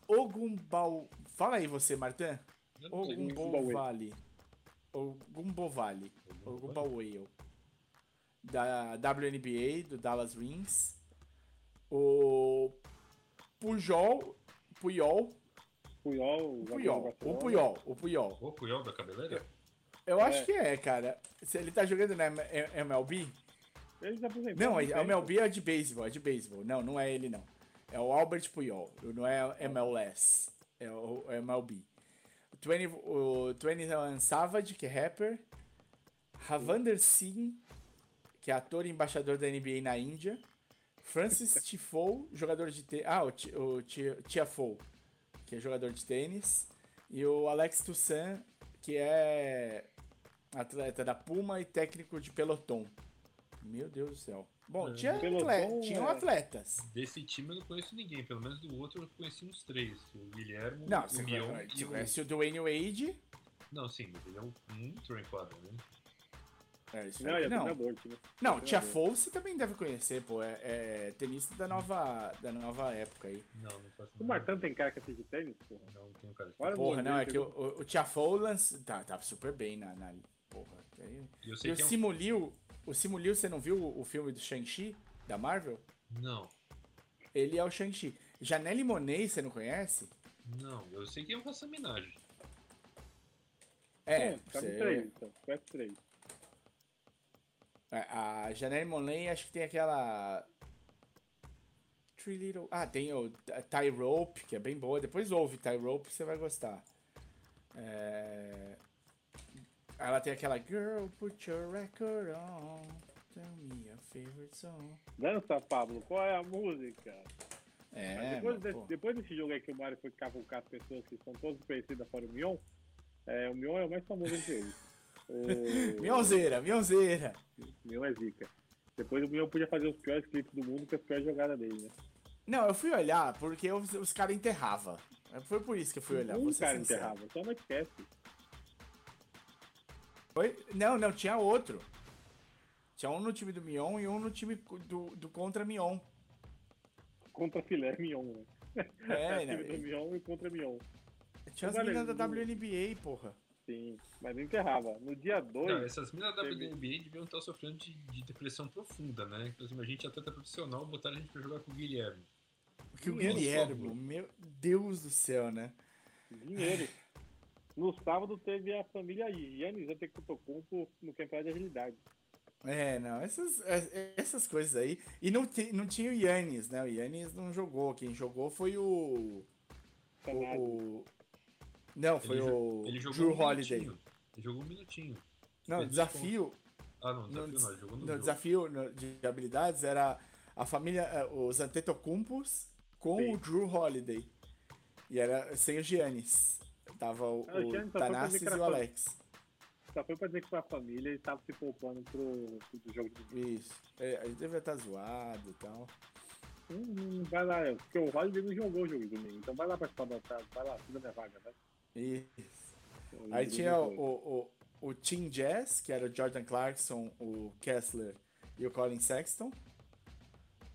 Speaker 2: Ogumbal... Fala aí você, Martin.
Speaker 5: Eu não sei.
Speaker 2: Ogumbovali. Ogumbovali. Ogumbawale. Da WNBA, do Dallas Wings. O Pujol, Puyol,
Speaker 4: Puyol,
Speaker 2: o Puyol, o. Puyol, o Puyol.
Speaker 5: O Puyol da cabeleira?
Speaker 2: Eu acho
Speaker 4: É.
Speaker 2: que é, cara. Se ele tá jogando na MLB?
Speaker 4: Ele se aposentou.
Speaker 2: Não,
Speaker 4: há
Speaker 2: a
Speaker 4: tempo.
Speaker 2: MLB é de beisebol, é de beisebol. Não, não é ele não. É o Albert Puyol, não é MLS. É o é MLB. O 20, o 21 Savage, que é rapper. Ravander Singh, que é ator e embaixador da NBA na Índia. Francis Tiafoe, jogador de tênis. Ah, o, o Ti- Tiafoe, que é jogador de tênis. E o Alex Toussaint, que é atleta da Puma e técnico de pelotão. Meu Deus do céu. Bom,
Speaker 5: É,
Speaker 2: tinha,
Speaker 4: pelotão
Speaker 2: atle- tinham
Speaker 4: é-
Speaker 2: atletas.
Speaker 5: Desse time eu não conheço ninguém, pelo menos do outro eu conheci uns três. O Guilhermo,
Speaker 2: Não,
Speaker 5: o
Speaker 2: você
Speaker 5: Mion
Speaker 2: conhece,
Speaker 5: e
Speaker 2: você
Speaker 5: o...
Speaker 2: conhece o Dwayne Wade.
Speaker 5: Não, sim, mas ele é um, um entrou em quadra, né?
Speaker 2: É, isso
Speaker 4: Não, ele é
Speaker 2: não,
Speaker 4: treinador, time.
Speaker 2: não,
Speaker 4: é
Speaker 2: Tia. Foe você também deve conhecer, pô. É, é tenista da nova, da nova época aí.
Speaker 5: Não, não faço
Speaker 4: O Martão tem cara que assiste tênis, porra.
Speaker 5: Não, tem um cara que...
Speaker 4: Olha
Speaker 2: Porra, não, é que o, o, o Tia Foe lança- tá, tá super bem na. na porra. Aí-
Speaker 5: E eu
Speaker 2: E
Speaker 5: sei
Speaker 2: o
Speaker 5: que
Speaker 2: o Simu Liu, você não viu o, filme do Shang-Chi, da Marvel?
Speaker 5: Não,
Speaker 2: Ele é o Shang-Chi. Janelle Monet, você não conhece?
Speaker 5: não, eu sei que é um caçaminagem.
Speaker 2: É,
Speaker 4: É, cabe
Speaker 2: você-
Speaker 4: três, então. Conhece três.
Speaker 2: É, A Janelle Monáe acho que tem aquela. Three Little. Ah, tem o Tie Rope, que é bem boa. Depois ouve Tie Rope, você vai gostar. É, Ela tem aquela Girl, put your record on. Tell me your favorite song.
Speaker 4: Dança, Pablo, qual é a música?
Speaker 2: É,
Speaker 4: Mas depois,
Speaker 2: mano,
Speaker 4: desse,
Speaker 2: pô.
Speaker 4: depois desse jogo aí que o Mario foi cavucar as pessoas que são todas conhecidas fora o Mion, é, o Mion é o mais famoso entre eles. O...
Speaker 2: Mionzeira, Mionzeira.
Speaker 4: Mion é zica. Depois o Mion podia fazer os piores clipes do mundo com as piores jogadas dele, né?
Speaker 2: Não, eu fui olhar porque os, os caras enterravam. Foi por isso que eu fui olhar. ser
Speaker 4: cara
Speaker 2: sincero.
Speaker 4: enterrava, só não esquece.
Speaker 2: Foi? Não, não, tinha outro. Tinha um no time do Mion e um no time do, do contra Mion.
Speaker 4: Contra filé Mion, né?
Speaker 2: É,
Speaker 4: time
Speaker 2: né?
Speaker 4: do Mion e contra Mion.
Speaker 2: Tinha as meninas da WNBA, porra.
Speaker 4: Sim, mas não enterrava. No dia 2,
Speaker 5: Não, essas minas da WNBA deviam estar sofrendo de, de depressão profunda, né? Exemplo, a gente é atleta profissional, botaram a gente pra jogar com o Guilherme.
Speaker 2: Porque o Guilherme, meu Deus do céu, né?
Speaker 4: dinheiro. No sábado teve a família Giannis Antetokounmpo no campeonato de agilidade.
Speaker 2: É, não, essas, é- essas coisas aí. E não, ti- não tinha o Yannis, né? O Yannis não jogou. Quem jogou foi o. O.
Speaker 4: Canado.
Speaker 2: o- não, foi
Speaker 5: Ele
Speaker 2: o
Speaker 5: Ele jogou
Speaker 2: Drew
Speaker 5: um
Speaker 2: Holiday.
Speaker 5: minutinho. Ele jogou um minutinho.
Speaker 2: Não,
Speaker 5: Eles
Speaker 2: desafio.
Speaker 5: Ah, não,
Speaker 2: No,
Speaker 5: desafio não,
Speaker 2: des-
Speaker 5: jogou no
Speaker 2: no
Speaker 5: jogo.
Speaker 2: desafio no- de habilidades era a família, eh, os Antetokounmpos com
Speaker 4: Sim.
Speaker 2: o Drew Holiday. E era sem o Giannis. Tava o,
Speaker 4: Ah, o
Speaker 2: Tanassis e o Alex.
Speaker 4: Só foi pra dizer que foi a família e tava se poupando pro, pro jogo de
Speaker 2: Isso. É, ele devia estar zoado e tal.
Speaker 4: Hum, hum, vai lá, é, porque o Holiday não jogou o jogo de domingo. Então vai lá pra participar da vai lá, tira minha vaga, vai.
Speaker 2: Isso. Aí tinha o, o, o, o Team Jazz, que era o Jordan Clarkson, o Kessler e o Colin Sexton.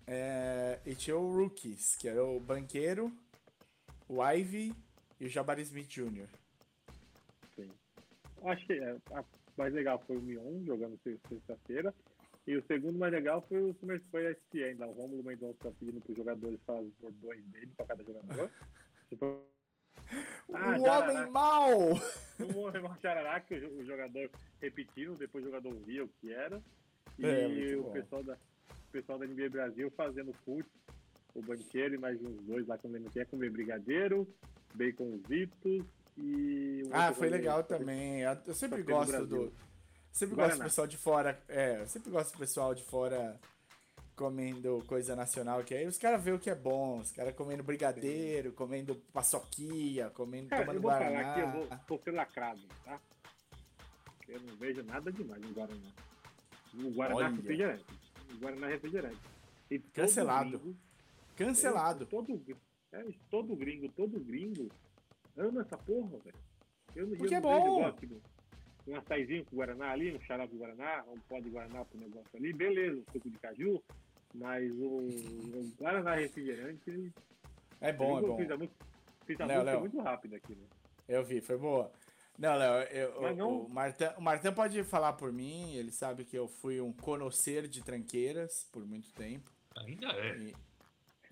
Speaker 2: É, e tinha o Rookies, que era o Banqueiro, o Ivy e o Jabari Smith Jr.
Speaker 4: Sim. Acho que é, a mais legal foi o Mion jogando se- sexta-feira. E o segundo mais legal foi o Summer foi a SPN, lá, o Romulo Mendonça pedindo para os jogadores falar os bordões dele para cada jogador. Tipo, Ah,
Speaker 2: o
Speaker 4: Jararaca.
Speaker 2: Homem Mal!
Speaker 4: um irmão Charará, que o jo- o jogador repetindo, depois o jogador via o que era. E
Speaker 2: É,
Speaker 4: o
Speaker 2: bom.
Speaker 4: pessoal da, o pessoal da NBA Brasil fazendo fute, o banqueiro e mais uns dois lá que eu não lembro quem é, comer brigadeiro, baconzitos e.
Speaker 2: Ah, foi legal também. Eu sempre
Speaker 4: teve
Speaker 2: gosto do. Sempre
Speaker 4: Guaraná.
Speaker 2: gosto do pessoal de fora. É, eu sempre gosto do pessoal de fora comendo coisa nacional, que aí os caras veem o que é bom. Os caras comendo brigadeiro, comendo paçoquia, comendo
Speaker 4: Cara,
Speaker 2: tomando
Speaker 4: eu vou falar
Speaker 2: guaraná.
Speaker 4: aqui, eu vou, vou ser lacrado, tá? Eu não vejo nada demais no Guaraná. O Guaraná
Speaker 2: Olha.
Speaker 4: é refrigerante. O Guaraná é refrigerante. E
Speaker 2: Cancelado.
Speaker 4: gringo-
Speaker 2: Cancelado.
Speaker 4: Eu- todo, é, todo gringo, todo gringo ama essa porra, velho. Eu, não-
Speaker 2: Porque
Speaker 4: eu
Speaker 2: é bom.
Speaker 4: tipo, um açaizinho com Guaraná ali, um xarope de Guaraná, um pó de Guaraná pro negócio ali, beleza, um suco de caju, mas o, o Guaraná refrigerante,
Speaker 2: É bom, é bom.
Speaker 4: Fiz a música, fiz a
Speaker 2: Léo,
Speaker 4: música
Speaker 2: Léo.
Speaker 4: muito rápida aqui, né?
Speaker 2: Eu vi, foi boa. Não, Léo, eu-
Speaker 4: não-
Speaker 2: o, Martin, o Martin pode falar por mim, ele sabe que eu fui um conhecer de tranqueiras por muito tempo.
Speaker 5: Ainda é.
Speaker 2: E-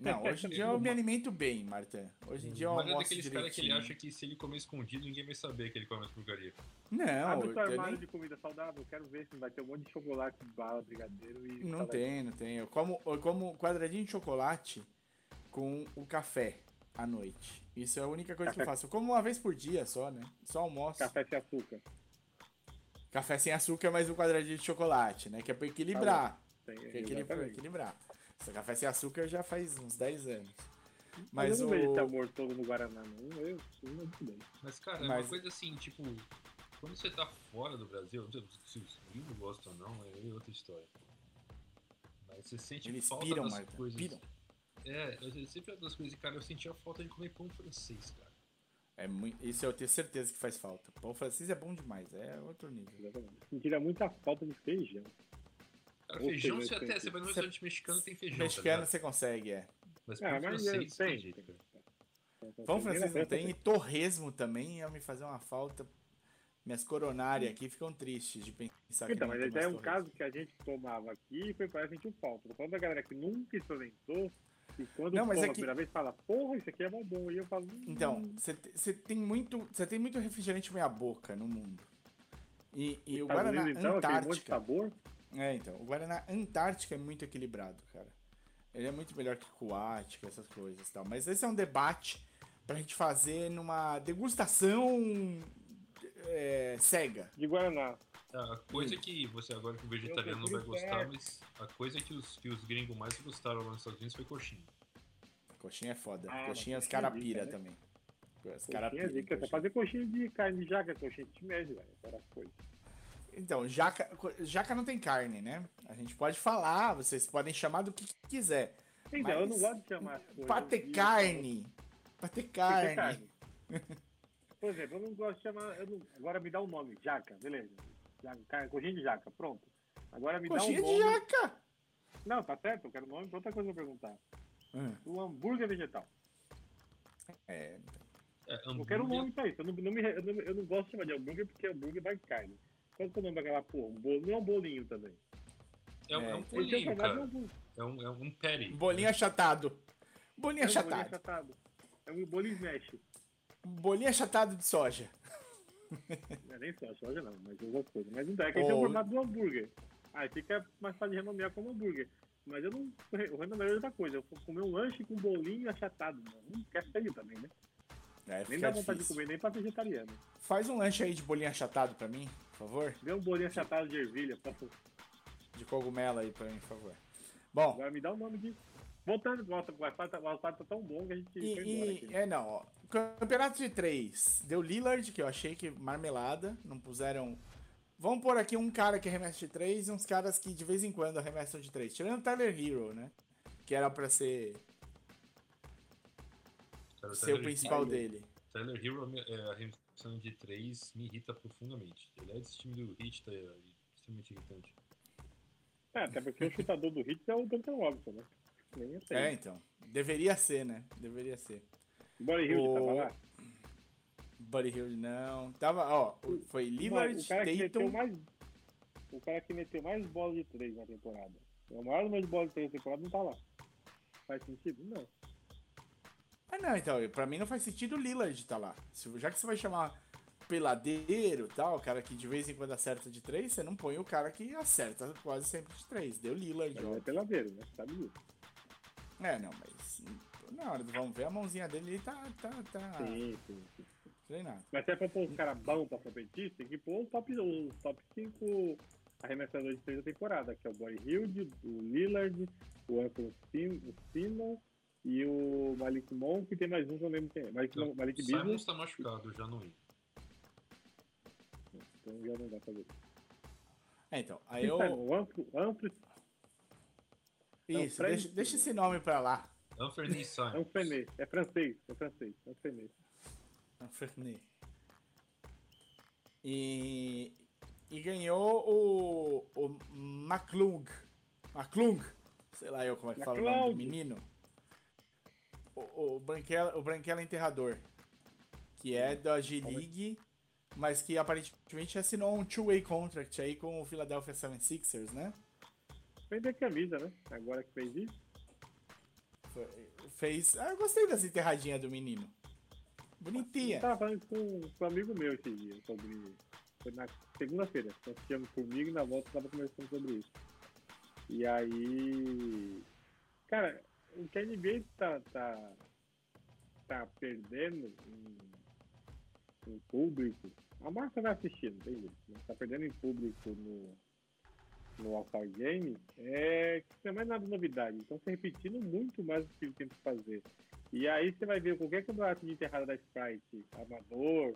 Speaker 2: Não, hoje em dia eu me alimento bem, Martin. Hoje em dia eu
Speaker 5: Mas é
Speaker 2: almoço
Speaker 5: daqueles caras que ele acha que se ele comer escondido, ninguém vai saber que ele come essa porcaria.
Speaker 2: Não,
Speaker 4: Abre o
Speaker 2: eu,
Speaker 4: seu
Speaker 2: eu
Speaker 4: armário
Speaker 2: nem-
Speaker 4: de comida saudável, quero ver se vai ter um monte de chocolate, bala, brigadeiro e.
Speaker 2: não tem, não tem. Eu como, eu como quadradinho de chocolate com o café à noite. Isso é a única coisa que eu
Speaker 4: Café-
Speaker 2: faço. Eu como uma vez por dia só, né? Só almoço. Café,
Speaker 4: Café sem açúcar.
Speaker 2: sem açúcar, mas o quadradinho de chocolate, né? Que é pra equilibrar.
Speaker 4: Tem,
Speaker 2: Que é equilibrar. Esse café sem açúcar já faz uns 10 anos.
Speaker 4: Mas
Speaker 2: Mas
Speaker 4: eu não vejo esse
Speaker 2: o.
Speaker 4: amor todo no Guaraná, não. Eu, não bem.
Speaker 5: Mas, cara, é
Speaker 2: Mas-
Speaker 5: uma coisa assim, tipo, quando você tá fora do Brasil, não sei se os gringos gostam ou não, é outra história. Mas você sente
Speaker 2: Eles
Speaker 5: falta
Speaker 2: piram,
Speaker 5: das
Speaker 2: Marta.
Speaker 5: coisas.
Speaker 2: Piram.
Speaker 5: É, eu sempre das coisas, cara, eu sentia falta de comer pão francês, cara.
Speaker 2: É muito, isso eu tenho certeza que faz falta. Pão francês é bom demais, é outro nível.
Speaker 4: Exatamente. Sentiria muita falta de feijão.
Speaker 5: Cara, feijão você até,
Speaker 4: tem-
Speaker 5: você vai no
Speaker 2: você-
Speaker 5: restaurante mexicano tem feijão,
Speaker 2: Mexicano
Speaker 5: tá
Speaker 2: você consegue, é.
Speaker 5: Mas
Speaker 4: Ah, mas
Speaker 5: francês
Speaker 4: é,
Speaker 5: tem
Speaker 4: tem.
Speaker 5: jeito, cara.
Speaker 2: Pão francês não tem e torresmo também ia me fazer uma falta. Minhas coronárias aqui ficam tristes de pensar que
Speaker 4: Então,
Speaker 2: não
Speaker 4: mas
Speaker 2: tem
Speaker 4: é um
Speaker 2: torresmo.
Speaker 4: caso que a gente tomava aqui e foi para sentir falta. Tô falando da galera que nunca experimentou e quando
Speaker 2: Não, mas
Speaker 4: toma
Speaker 2: é
Speaker 4: a
Speaker 2: que-
Speaker 4: primeira vez fala, porra, isso aqui é mó bom. E eu falo, hum,
Speaker 2: Então, você tem muito, você tem muito refrigerante meia boca no mundo. E, e o Guaraná
Speaker 4: Unidos, então, aquele monte de
Speaker 2: Antártica.
Speaker 4: sabor.
Speaker 2: É, então, o Guaraná Antártica é muito equilibrado, cara. Ele é muito melhor que Coática, essas coisas e tal. Mas esse é um debate pra gente fazer numa degustação é, cega.
Speaker 4: De Guaraná.
Speaker 5: A coisa que você agora que o vegetariano não vai gostar, mas a coisa que os, que os gringos mais gostaram lá nos Estados Unidos foi coxinha.
Speaker 2: Coxinha é foda.
Speaker 4: Ah,
Speaker 2: coxinha os
Speaker 4: coxinha
Speaker 2: caras
Speaker 4: é dica,
Speaker 2: pira
Speaker 4: né?
Speaker 2: também. Os caras
Speaker 4: Coxinha
Speaker 2: pira. coxinha.
Speaker 4: fazer coxinha de carne de jaca, coxinha de shimeji, velho. Aquelas coisas.
Speaker 2: Então, jaca, jaca não tem carne, né? A gente pode falar, vocês podem chamar do que quiser.
Speaker 4: Então,
Speaker 2: Mas
Speaker 4: eu não gosto de chamar.
Speaker 2: Pra ter
Speaker 4: de-
Speaker 2: carne. Pra ter carne.
Speaker 4: carne. Por exemplo, eu não gosto de chamar. eu não- agora me dá um nome, jaca, beleza. Jaca, coxinha de jaca, pronto. Agora me
Speaker 2: Coxinha
Speaker 4: dá um
Speaker 2: de
Speaker 4: nome.
Speaker 2: jaca.
Speaker 4: Não, tá certo, eu quero nome pra outra coisa pra perguntar.
Speaker 2: Hum,
Speaker 4: O hambúrguer vegetal.
Speaker 2: É,
Speaker 5: É,
Speaker 4: Eu quero um
Speaker 5: hambúrguer-
Speaker 4: nome pra isso. Eu não, não me- eu não- eu não gosto de chamar de hambúrguer porque hambúrguer vai carne. Qual que é o nome daquela porra? Um bolo, não é um bolinho também.
Speaker 5: É, um- é um
Speaker 2: É,
Speaker 5: bolinho,
Speaker 4: chamado de
Speaker 5: cara. É um, é um patty.
Speaker 2: bolinho achatado. Bolinho
Speaker 4: É um bolinho
Speaker 2: achatado.
Speaker 4: achatado. É um bolinho smash.
Speaker 2: Bolinho achatado de soja.
Speaker 4: Não é nem só, soja não, mas outras coisas. Mas então, é que esse é o
Speaker 2: Ou-
Speaker 4: formato do hambúrguer. Aí fica mais fácil de renomear como hambúrguer. Mas eu não. O renomeio é outra coisa. Eu vou comer um lanche com bolinho achatado, mano. Hum, que é feio também, né?
Speaker 2: É,
Speaker 4: Nem dá vontade de
Speaker 2: difícil.
Speaker 4: comer nem pra vegetariano.
Speaker 2: Faz um lanche aí de bolinho achatado pra mim, por favor.
Speaker 4: Dê um bolinho achatado de ervilha. Pra...
Speaker 2: De cogumelo aí pra mim, por favor. Bom,
Speaker 4: Agora me dá o nome de. Voltando, volta, o Wi-Fi tá, tá tão bom que a gente
Speaker 2: e,
Speaker 4: foi embora aqui.
Speaker 2: é não, ó. Campeonato de três. Deu Lillard, que eu achei que marmelada. Não puseram. Vamos pôr aqui um cara que arremessa de três e uns caras que de vez em quando arremessam de três. Tirando o Tyler Hero, né? Que era pra ser, Ser o
Speaker 5: Tyler
Speaker 2: principal
Speaker 5: Hero-
Speaker 2: dele.
Speaker 5: Tyler Hero, é, a remissão de 3 me irrita profundamente. Ele é desse time do Hit, tá é, extremamente irritante.
Speaker 4: É, até porque o chutador do Hits é o Duncan Robinson, né? Nem.
Speaker 2: É, então. Deveria ser, né? Deveria ser.
Speaker 4: Body Hill
Speaker 2: O-
Speaker 4: tava lá.
Speaker 2: Buddy Hill não. Tava, ó. Foi Lillard,
Speaker 4: o cara que meteu
Speaker 2: Tatum.
Speaker 4: mais. O cara que meteu mais bola de três na temporada. O maior número de bola de três na temporada não tá lá. Faz sentido? Não.
Speaker 2: Ah, não, então, pra mim não faz sentido o Lillard tá lá. Se- Já que você vai chamar peladeiro e tal, o cara que de vez em quando acerta de três, você não põe o cara que acerta quase sempre de três. Deu Lillard,
Speaker 4: Mas
Speaker 2: ó.
Speaker 4: é peladeiro, né? Sabe disso.
Speaker 2: É, não, mas na hora do vamos ver, a mãozinha dele ele tá, tá, tá
Speaker 4: Sim, sim, sim.
Speaker 2: treinado.
Speaker 4: Mas se é pra pôr os caras bons pra competir, tem que pôr os top, os top 5 arremessadores de três da temporada, que é o Boy Hilde, o Lillard, o Anthony Sim- o Simon e o Malik Monk, tem mais um que eu não lembro quem é. Malik,
Speaker 5: Então,
Speaker 4: Malik
Speaker 5: Simons
Speaker 4: Beasley,
Speaker 5: tá machucado, já não ia.
Speaker 4: então já não dá pra ver.
Speaker 2: É, então, aí eu.
Speaker 4: sabe? O Anthony, Anthony
Speaker 2: Isso, deixa, deixa esse nome pra lá.
Speaker 5: Anthony Simons.
Speaker 4: Anthony, é francês, é francês, Anthony.
Speaker 2: Anthony. E, e ganhou o, o McClung. McClung. Sei lá eu como é que fala o nome do menino. O, o, Branquela, o Branquela Enterrador. Que é da G-League, mas que aparentemente assinou um two-way contract aí com o Philadelphia 76ers, né?
Speaker 4: Vender camisa, né? Agora que fez isso.
Speaker 2: Foi- Fez. Ah, eu gostei dessa enterradinha do menino. Bonitinha.
Speaker 4: Eu tava falando com, com um amigo meu esse dia sobre. Foi na segunda-feira. Nós tínhamos comigo e na volta tava conversando sobre isso. E aí. Cara, o que a NBA tá, tá, tá perdendo em, em público. A marca vai assistir, não tem jeito. Tá perdendo em público no, no All-Star Game é que não é mais nada novidade. Então tá repetindo muito mais do que ele tenta fazer. E aí você vai ver qualquer campeonato de enterrada da Sprite, amador,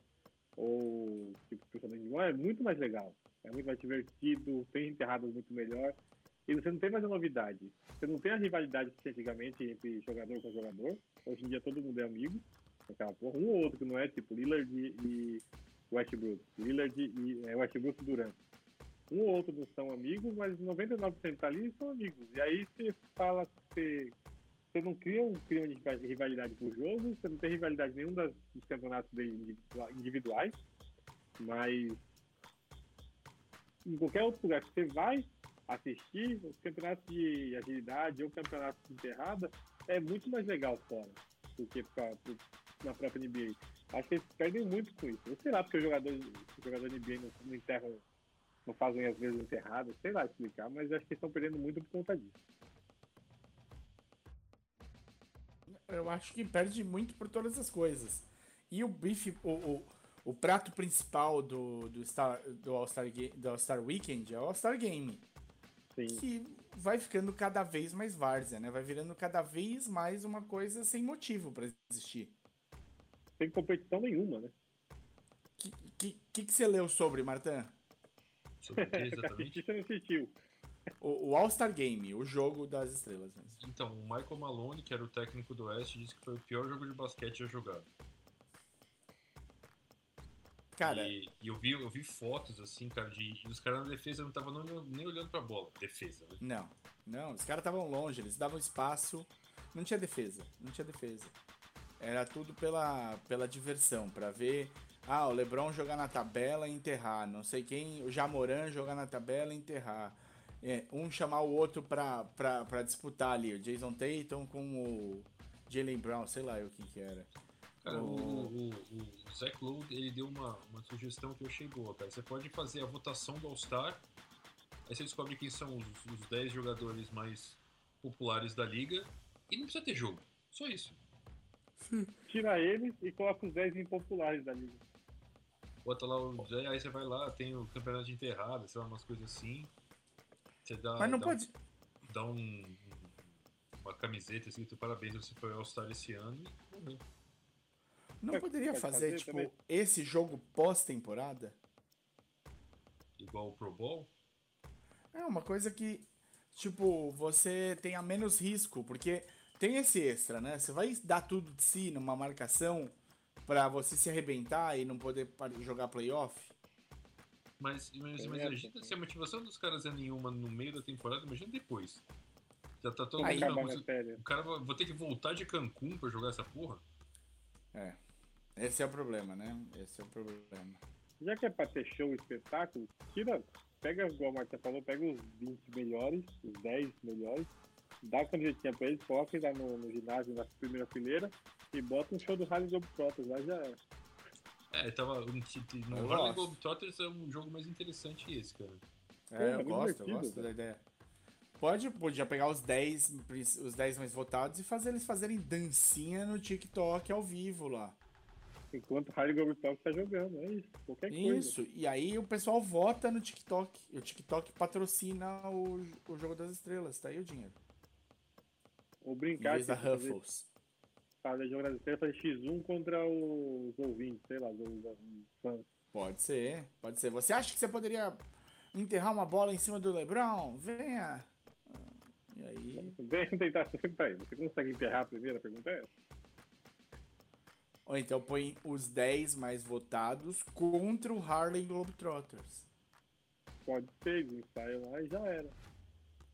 Speaker 4: ou tipo personagem de é muito mais legal. É muito mais divertido, tem enterradas muito melhor. E você não tem mais a novidade. Você não tem a rivalidade que antigamente entre jogador com jogador. Hoje em dia todo mundo é amigo. Aquela porra, um ou outro que não é, tipo Lillard e Westbrook. Lillard e é, Westbrook e Durant. Um ou outro não são amigos, mas 99% tá ali são amigos. E aí você fala você, você não cria um clima de rivalidade pro jogo, você não tem rivalidade nenhum das, dos campeonatos individuais, mas em qualquer outro lugar que você vai assistir, os campeonatos de agilidade ou campeonatos de enterrada é muito mais legal fora do que pra, na própria NBA. Acho que eles perdem muito com isso. Eu sei lá porque os jogadores, os jogadores da NBA não, não enterram, não fazem as vezes enterradas, sei lá explicar, mas acho que estão perdendo muito por conta disso.
Speaker 2: Eu acho que perde muito por todas as coisas. E o bife, o, o, o prato principal do, do, Star, do All-Star All-Star Weekend é o All-Star Game.
Speaker 4: Sim.
Speaker 2: Que vai ficando cada vez mais várzea, né? Vai virando cada vez mais uma coisa sem motivo pra existir.
Speaker 4: Sem competição nenhuma, né?
Speaker 2: O que, que, que, que você leu sobre, Martin?
Speaker 5: Sobre o que
Speaker 4: Assistir,
Speaker 5: exatamente?
Speaker 4: você não assistiu.
Speaker 2: O, o All-Star Game, o jogo das estrelas. mesmo.
Speaker 5: Então, o Michael Malone, que era o técnico do Oeste, disse que foi o pior jogo de basquete já jogado.
Speaker 2: Cara,
Speaker 5: E, e eu, vi, eu vi fotos, assim, cara, de, os caras na defesa não estavam nem, nem olhando pra bola. Defesa, né?
Speaker 2: Não, não, os caras estavam longe, eles davam espaço, não tinha defesa, não tinha defesa. Era tudo pela, pela diversão, pra ver, ah, o LeBron jogar na tabela e enterrar, não sei quem, o Jamoran jogar na tabela e enterrar. É, um chamar o outro pra, pra, pra disputar ali, o Jason Tatum com o Jalen Brown, sei lá o que que era.
Speaker 5: Cara, o,
Speaker 2: O-
Speaker 5: o, Zach Lowe, ele deu uma, uma sugestão que eu achei boa, cara. Você pode fazer a votação do All-Star, aí você descobre quem são os, os 10 jogadores mais populares da liga, e não precisa ter jogo. Só isso.
Speaker 4: Tira eles e coloca os 10 impopulares da liga.
Speaker 5: Bota lá o. Aí você vai lá, tem o campeonato de enterrada, sei lá, umas coisas assim. Você dá.
Speaker 2: Mas não
Speaker 5: dá,
Speaker 2: pode.
Speaker 5: Dá um. Uma camiseta escrito parabéns, você foi All-Star esse ano. e morreu.
Speaker 2: Não
Speaker 4: Pode-
Speaker 2: poderia
Speaker 4: pode
Speaker 2: fazer,
Speaker 4: fazer
Speaker 2: tipo,
Speaker 4: também.
Speaker 2: esse jogo pós-temporada?
Speaker 5: Igual o Pro Bowl.
Speaker 2: É uma coisa que, tipo, você tenha menos risco, porque tem esse extra, né? Você vai dar tudo de si numa marcação pra você se arrebentar e não poder jogar playoff?
Speaker 5: Mas, mas, mas imagina se a motivação dos caras é nenhuma no meio da temporada, imagina depois. Já tá todo mundo. O cara vai vou ter que voltar de Cancún pra jogar essa porra?
Speaker 2: É. Esse é o problema, né? Esse é o problema.
Speaker 4: Já que é pra ter show e espetáculo, tira, pega, igual a Marta falou, pega os 20 melhores, os 10 melhores, dá a camisetinha pra eles, coloca lá no, no ginásio, na primeira fileira, e bota um show do Harley Globetrotters, lá já era.
Speaker 5: É, tava. um ti- No
Speaker 2: Eu gosto.
Speaker 5: Globetrotters é um jogo mais interessante esse, cara.
Speaker 2: É, eu
Speaker 4: é muito
Speaker 2: gosto, eu gosto da
Speaker 4: velho.
Speaker 2: ideia. Pode, podia pegar os 10, prin- os 10 mais votados e fazer eles fazerem dancinha no TikTok ao vivo lá.
Speaker 4: Enquanto o Harley Globetrotters tá jogando, é isso, qualquer coisa.
Speaker 2: Isso, e aí o pessoal vota no TikTok. E o TikTok patrocina o, o Jogo das Estrelas, tá aí o dinheiro.
Speaker 4: Ou
Speaker 2: Em
Speaker 4: brincar,
Speaker 2: vez da Ruffles.
Speaker 4: fazer jogo das estrelas, fazer X1 contra os ouvintes, sei lá, os, fãs.
Speaker 2: Pode ser, pode ser. Você acha que você poderia enterrar uma bola em cima do LeBron? Venha! Ah, E aí.
Speaker 4: Vem tentar, você consegue enterrar a primeira? Pergunta é essa.
Speaker 2: Ou então põe os 10 mais votados contra o Harlem Globetrotters.
Speaker 4: Pode ser, ensaiam lá e já era.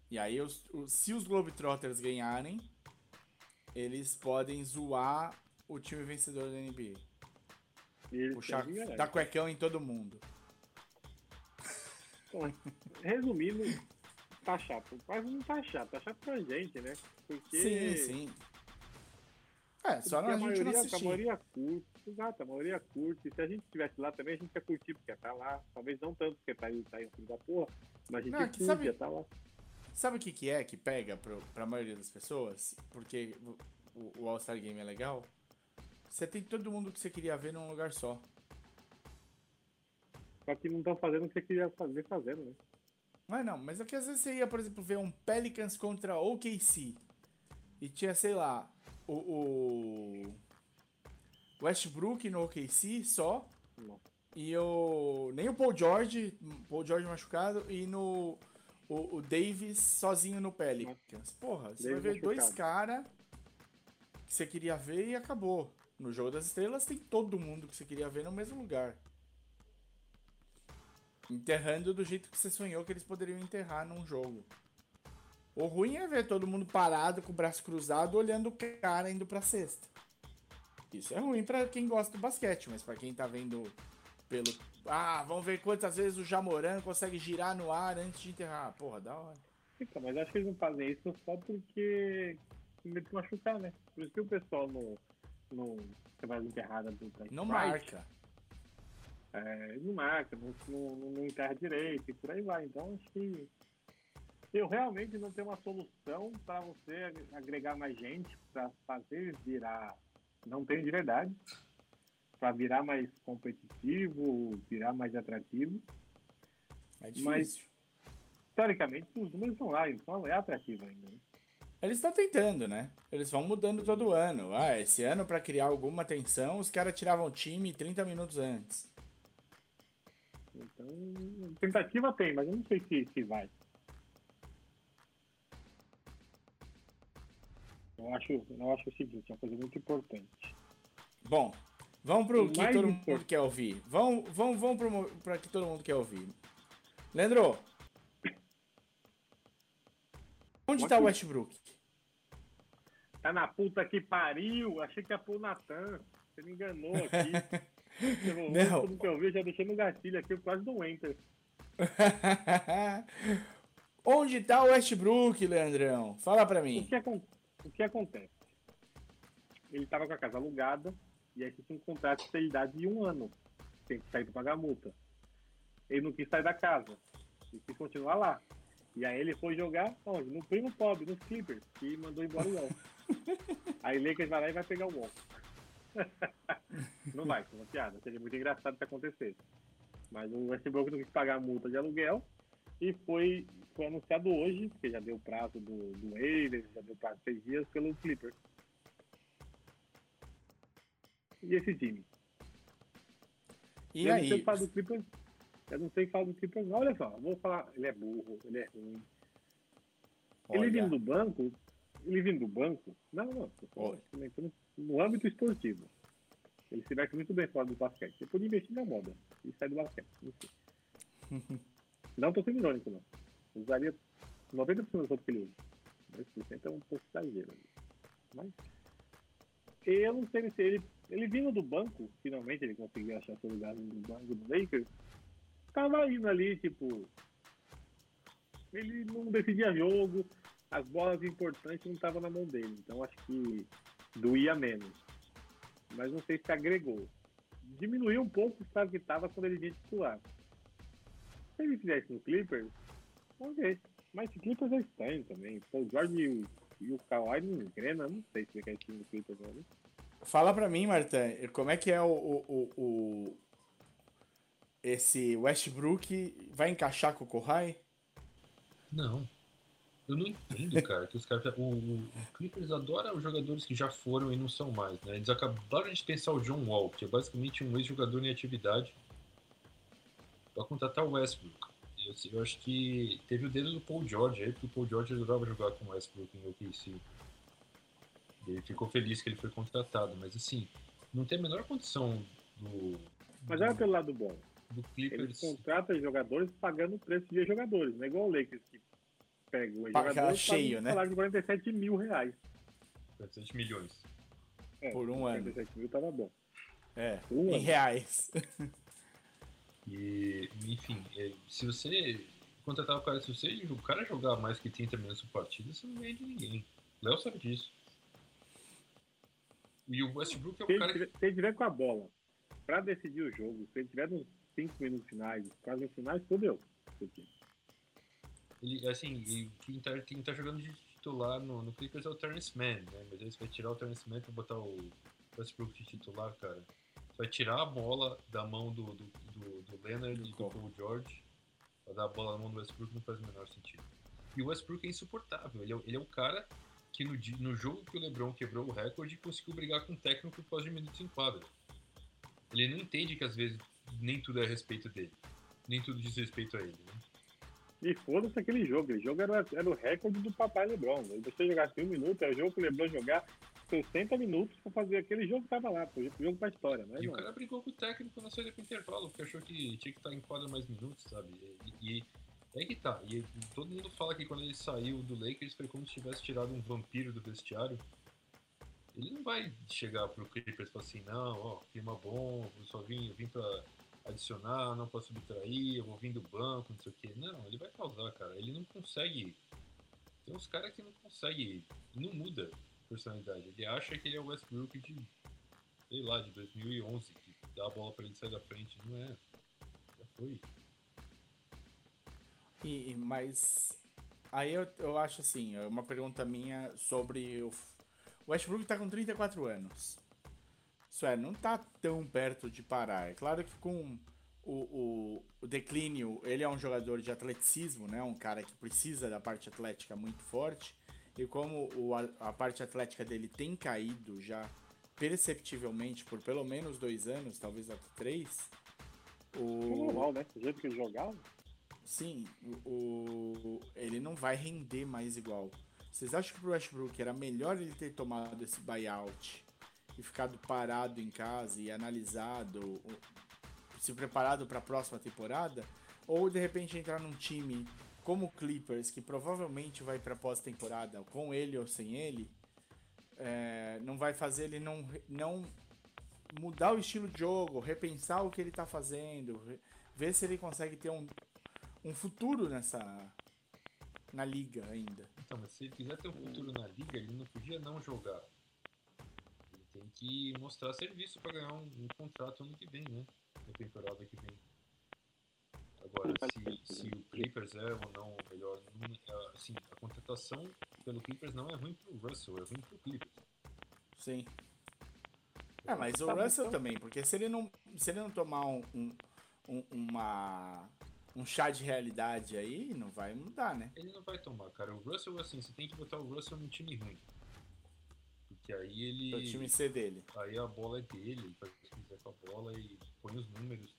Speaker 2: E aí, os, os- se os Globetrotters ganharem, eles podem zoar o time vencedor da NBA.
Speaker 4: E eles
Speaker 2: Puxar, dar cuecão em todo mundo.
Speaker 4: Bom, resumindo, tá chato. Mas não tá chato, tá chato pra gente, né? Porque.
Speaker 2: Sim, sim. É, só
Speaker 4: porque
Speaker 2: a, não
Speaker 4: maioria, a maioria curte. Exato, a maioria curte. Se a gente estivesse lá também, a gente ia curtir, porque ia tá lá. Talvez não tanto, porque tá aí, tá aí filho da porra. Mas a gente
Speaker 2: Não, que
Speaker 4: curte,
Speaker 2: sabe-
Speaker 4: ia tá lá.
Speaker 2: Sabe o que, que é que pega pro, pra maioria das pessoas? Porque o, o All-Star Game é legal. Você tem todo mundo que você queria ver num lugar só.
Speaker 4: Só que não estão fazendo o que você queria fazer fazendo, né?
Speaker 2: Não é não, mas é que às vezes você ia, por exemplo, ver um Pelicans contra OKC. E tinha, sei lá, o, o Westbrook no OKC só.
Speaker 4: Não.
Speaker 2: E o. Nem o Paul George, Paul George machucado, e no. O, o Davis sozinho no Pelicans. Porra, você
Speaker 4: Davis
Speaker 2: vai ver dois caras que você queria ver e acabou. No Jogo das Estrelas tem todo mundo que você queria ver no mesmo lugar. Enterrando do jeito que você sonhou que eles poderiam enterrar num jogo. O ruim é ver todo mundo parado com o braço cruzado olhando o cara indo pra cesta. Isso é ruim pra quem gosta do basquete, mas pra quem tá vendo pelo. Ah, vamos ver quantas vezes o Jamoran consegue girar no ar antes de enterrar. Porra, da hora.
Speaker 4: Então, mas acho que eles não fazem isso só porque medo de machucar, né? Por isso que o pessoal não. não você vai enterrada do da
Speaker 2: Não marca.
Speaker 4: É, não marca, não, não, não enterra direito e por aí vai. Então acho que eu realmente não tenho uma solução para você ag- agregar mais gente, para fazer virar. Não tenho de verdade. Para virar mais competitivo, virar mais atrativo.
Speaker 2: É
Speaker 4: Mas-
Speaker 2: difícil.
Speaker 4: Teoricamente, os números estão lá, então é atrativo ainda. né?
Speaker 2: Eles estão tentando, né? Eles vão mudando todo ano. Ah, esse ano, pra criar alguma tensão, os caras tiravam o time 30 minutos antes.
Speaker 4: Então, tentativa tem, mas eu não sei se, se vai. Eu acho, eu acho o seguinte, é uma coisa muito importante.
Speaker 2: Bom, vamos pro
Speaker 4: O
Speaker 2: que todo mundo
Speaker 4: importante-
Speaker 2: quer ouvir. Vamos, vamos, vamos pra que todo mundo quer ouvir. Leandro, onde tá o. Westbrook?
Speaker 4: Tá na puta que pariu, achei que ia pôr o Natan. Você me enganou aqui.
Speaker 2: Não.
Speaker 4: Tudo que eu vi, já deixei no gatilho aqui, eu quase do enter.
Speaker 2: onde tá o Westbrook, Leandrão? Fala pra
Speaker 4: O
Speaker 2: mim.
Speaker 4: que, acon- o que acontece? Ele tava com a casa alugada, e aí tinha um contrato de fidelidade de um ano. Tem que sair pra pagar a multa. Ele não quis sair da casa. Ele quis continuar lá. E aí ele foi jogar onde? No primo pobre, nos Clippers, que mandou embora o Wall. aí Lakers vai lá e vai pegar o Wall. não vai, é uma piada. Seria muito engraçado se acontecesse. Mas o Westbrook não quis pagar a multa de aluguel e foi, foi anunciado hoje, porque já deu prazo do, do Wailers, já deu prazo de seis dias, pelo Clippers. E esse time?
Speaker 2: E
Speaker 4: eu não sei
Speaker 2: aí?
Speaker 4: falar do Clippers. Eu não sei falar do Clippers, não. Olha só, vou falar. Ele é burro, ele é ruim. Ele
Speaker 2: Olha,
Speaker 4: vindo do banco, ele vindo do banco, não, não, comentando no âmbito esportivo. Ele se veste muito bem fora do basquete. Ele podia investir na moda e sair do basquete. Enfim. não tô sendo irônico, não. Usaria 90% das roupas que ele usa. 10% é um pouco exagero. Mas eu não sei se ele, ele vindo do banco, finalmente ele conseguiu achar seu lugar no banco do Lakers, tava indo ali, tipo, ele não decidia jogo, as bolas importantes não estavam na mão dele. Então acho que doía menos. Mas não sei se agregou. Diminuiu um pouco o estado que estava quando ele vinha titular. Se ele fizesse no Clippers, vamos ver. Mas o Clippers é estranho também. O George e o, e o Kawhi não engrena, não sei se ele quer time no Clippers não. né?
Speaker 2: Fala pra mim, Marta, como é que é o, o, o- o- esse Westbrook vai encaixar com o Kohai?
Speaker 5: Não. Eu não entendo, cara, que os caras. O, o, o Clippers adora os jogadores que já foram e não são mais, né? Eles acabaram de pensar o John Wall, que é basicamente um ex-jogador em atividade, pra contratar o Westbrook. Eu, eu acho que teve o dedo do Paul George aí, porque o Paul George adorava jogar com o Westbrook em OKC. Ele ficou feliz que ele foi contratado, mas assim, não tem a menor condição do.
Speaker 4: Mas olha pelo lado bom.
Speaker 5: do
Speaker 4: Eles
Speaker 5: Clippers.
Speaker 4: contratam jogadores pagando o preço de jogadores. Não é igual o Lakers que pega o
Speaker 2: Paga
Speaker 4: jogador
Speaker 2: cheio,
Speaker 4: um
Speaker 2: né?
Speaker 4: salário de 47 mil reais.
Speaker 5: 700 milhões.
Speaker 4: É,
Speaker 2: Por um ano.
Speaker 4: 47 mil tava bom.
Speaker 2: É,
Speaker 4: Um
Speaker 2: em
Speaker 4: ano.
Speaker 2: reais.
Speaker 5: E, enfim, é, se você contratar o cara, se você, o cara jogar mais que 30 minutos por partida, você não ganha de ninguém. Léo sabe disso. E o Westbrook é
Speaker 4: Se
Speaker 5: o
Speaker 4: ele,
Speaker 5: cara que.
Speaker 4: tiver, se ele tiver com a bola pra decidir o jogo, se ele tiver nos 5 minutos finais, quase finais, fodeu.
Speaker 5: Ele, assim, quem tá, quem tá jogando de titular no, no Clippers é o Terrence Mann, né? Mas aí você vai tirar o Terrence Mann pra botar o Westbrook de titular, cara. Vai tirar a bola da mão do, do, do, do Leonard
Speaker 2: Do
Speaker 5: e do. Paul George pra dar a bola na mão do Westbrook não faz o menor sentido. E o Westbrook é insuportável. Ele é, o- ele é o cara que no, no jogo que o LeBron quebrou o recorde conseguiu brigar com o técnico por causa de minutos em quadra. Ele não entende que às vezes nem tudo é a respeito dele. Nem tudo diz respeito a ele, né?
Speaker 4: E foda-se aquele jogo. Aquele jogo era, era o recorde do papai Lebron. Se você jogasse um minuto, era o jogo que o Lebron jogar 60 minutos pra fazer aquele jogo que tava lá, pro jogo pra história, né?
Speaker 5: E o cara brigou com o técnico na saída pro intervalo, porque achou que tinha que estar em quadra mais minutos, sabe? E, e é que tá. E todo mundo fala que quando ele saiu do Lakers foi como se tivesse tirado um vampiro do vestiário. Ele não vai chegar pro Clippers e falar assim, não, ó, clima bom, eu só vim, eu vim pra adicionar, não posso subtrair, eu vou vir do banco, não sei o quê. Não, ele vai causar, cara. Ele não consegue. Tem uns caras que não conseguem. Não muda personalidade. Ele acha que ele é o Westbrook de sei lá, de 2011, que dá a bola pra ele sair da frente, não é. Já foi.
Speaker 2: E, mas aí eu, eu acho assim, é uma pergunta minha sobre o, o Westbrook tá com 34 anos. Isso é, não tá tão perto de parar. É claro que com o, o, o declínio, ele é um jogador de atleticismo, né? Um cara que precisa da parte atlética muito forte. E como o, a, parte atlética dele tem caído já perceptivelmente por pelo menos dois anos, talvez até três,
Speaker 4: É
Speaker 2: o,
Speaker 4: normal, né? Do jeito que ele jogava.
Speaker 2: Sim, o, ele não vai render mais igual. Vocês acham que pro Westbrook era melhor ele ter tomado esse buyout e ficado parado em casa e analisado, se preparado para a próxima temporada? Ou de repente entrar num time como Clippers, que provavelmente vai para pós-temporada com ele ou sem ele, é, não vai fazer ele não, não mudar o estilo de jogo, repensar o que ele tá fazendo, ver se ele consegue ter um, um futuro nessa na liga ainda.
Speaker 5: Então, mas se ele quiser ter um futuro na liga, ele não podia não jogar. Ele tem que mostrar serviço pra ganhar um, um contrato ano que vem, né? Na temporada que vem. Agora, se, se o Clippers é ou não o melhor, é, assim, a contratação pelo Clippers não é ruim pro Russell, é ruim pro Clippers.
Speaker 2: Sim. É, mas o
Speaker 4: Tá bom,
Speaker 2: Russell
Speaker 4: então.
Speaker 2: também, porque se ele não, se ele não tomar um, um, um- uma, um chá de realidade aí, não vai mudar, né?
Speaker 5: Ele não vai tomar, cara. O Russell, assim, você tem que botar o Russell num time ruim. Porque aí ele.
Speaker 2: O time C dele.
Speaker 5: Aí a bola é dele, ele faz o que quiser com a bola e põe os números.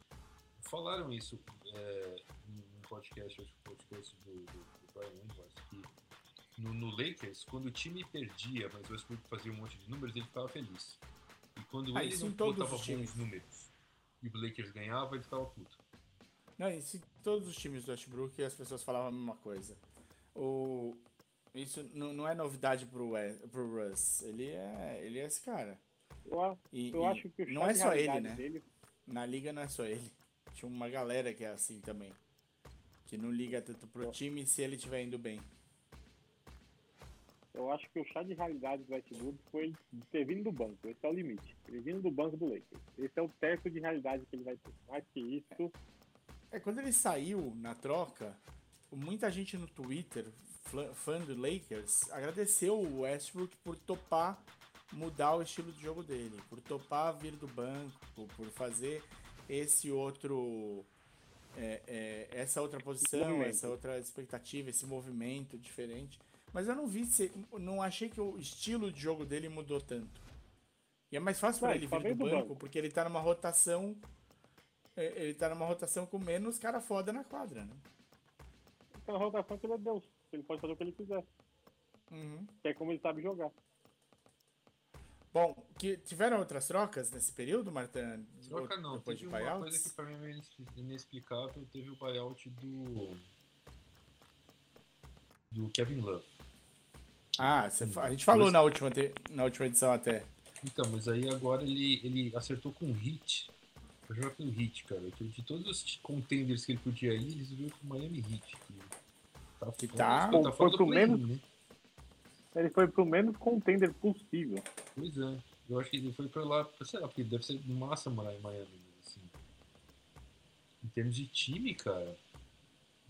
Speaker 5: Falaram isso é, num podcast, acho que o podcast do, do, do Brian Windhorst, que no, no Lakers, quando o time perdia, mas o Westbrook fazia um monte de números, ele ficava feliz. E quando
Speaker 2: Ah,
Speaker 5: ele
Speaker 2: isso
Speaker 5: não botava
Speaker 2: os
Speaker 5: bons números e o Lakers ganhava, ele ficava puto.
Speaker 2: Não, e se todos os times do Westbrook as pessoas falavam a mesma coisa. O, isso não, é novidade pro, We- pro Russ. Ele é, ele é esse cara.
Speaker 4: Eu,
Speaker 2: E,
Speaker 4: eu
Speaker 2: e
Speaker 4: acho que o
Speaker 2: não é só ele, né?
Speaker 4: dele
Speaker 2: Na liga não é só ele. Tinha uma galera que é assim também. Que não liga tanto pro time se ele estiver indo bem.
Speaker 4: Eu acho que o chá de realidade do Westbrook foi ter vindo do banco. Esse é o limite. Ele vindo do banco do Lakers. Esse é o teto de realidade que ele vai ter. Mais que isso,
Speaker 2: É, quando ele saiu na troca, muita gente no Twitter, fã do Lakers, agradeceu o Westbrook por topar mudar o estilo de jogo dele, por topar vir do banco, por fazer esse outro. é, é, essa outra posição, essa outra expectativa, esse movimento diferente. Mas eu não vi, se, não achei que o estilo de jogo dele mudou tanto. E é mais fácil para ele
Speaker 4: só
Speaker 2: vir do
Speaker 4: do
Speaker 2: banco,
Speaker 4: banco.
Speaker 2: porque ele tá numa rotação. é, Ele tá numa rotação com menos cara foda na quadra, né?
Speaker 4: então a rotação que ele é Deus. Ele pode fazer o que ele quiser.
Speaker 2: Uhum.
Speaker 4: Que é como ele sabe jogar.
Speaker 2: Bom, que tiveram outras trocas nesse período, Martin?
Speaker 5: Troca não,
Speaker 2: Depois
Speaker 5: teve
Speaker 2: de
Speaker 5: uma
Speaker 2: buyouts?
Speaker 5: coisa que pra mim é inexplicável, teve o buyout do do Kevin Love.
Speaker 2: Ah, a gente falou na última, te- na última edição até.
Speaker 5: Então, mas aí agora ele, ele acertou com o Heat. Pra jogar pelo Heat, cara. Que de todos os contenders que ele podia ir, eles viram com o Miami Heat. Que tá,
Speaker 2: Que tá-
Speaker 5: tá
Speaker 4: Foi pro menos-
Speaker 5: né?
Speaker 4: Ele foi pro menos contender possível.
Speaker 5: Pois é. Eu acho que ele foi pra lá, sei lá, porque deve ser massa morar em Miami, assim. Em termos de time, cara,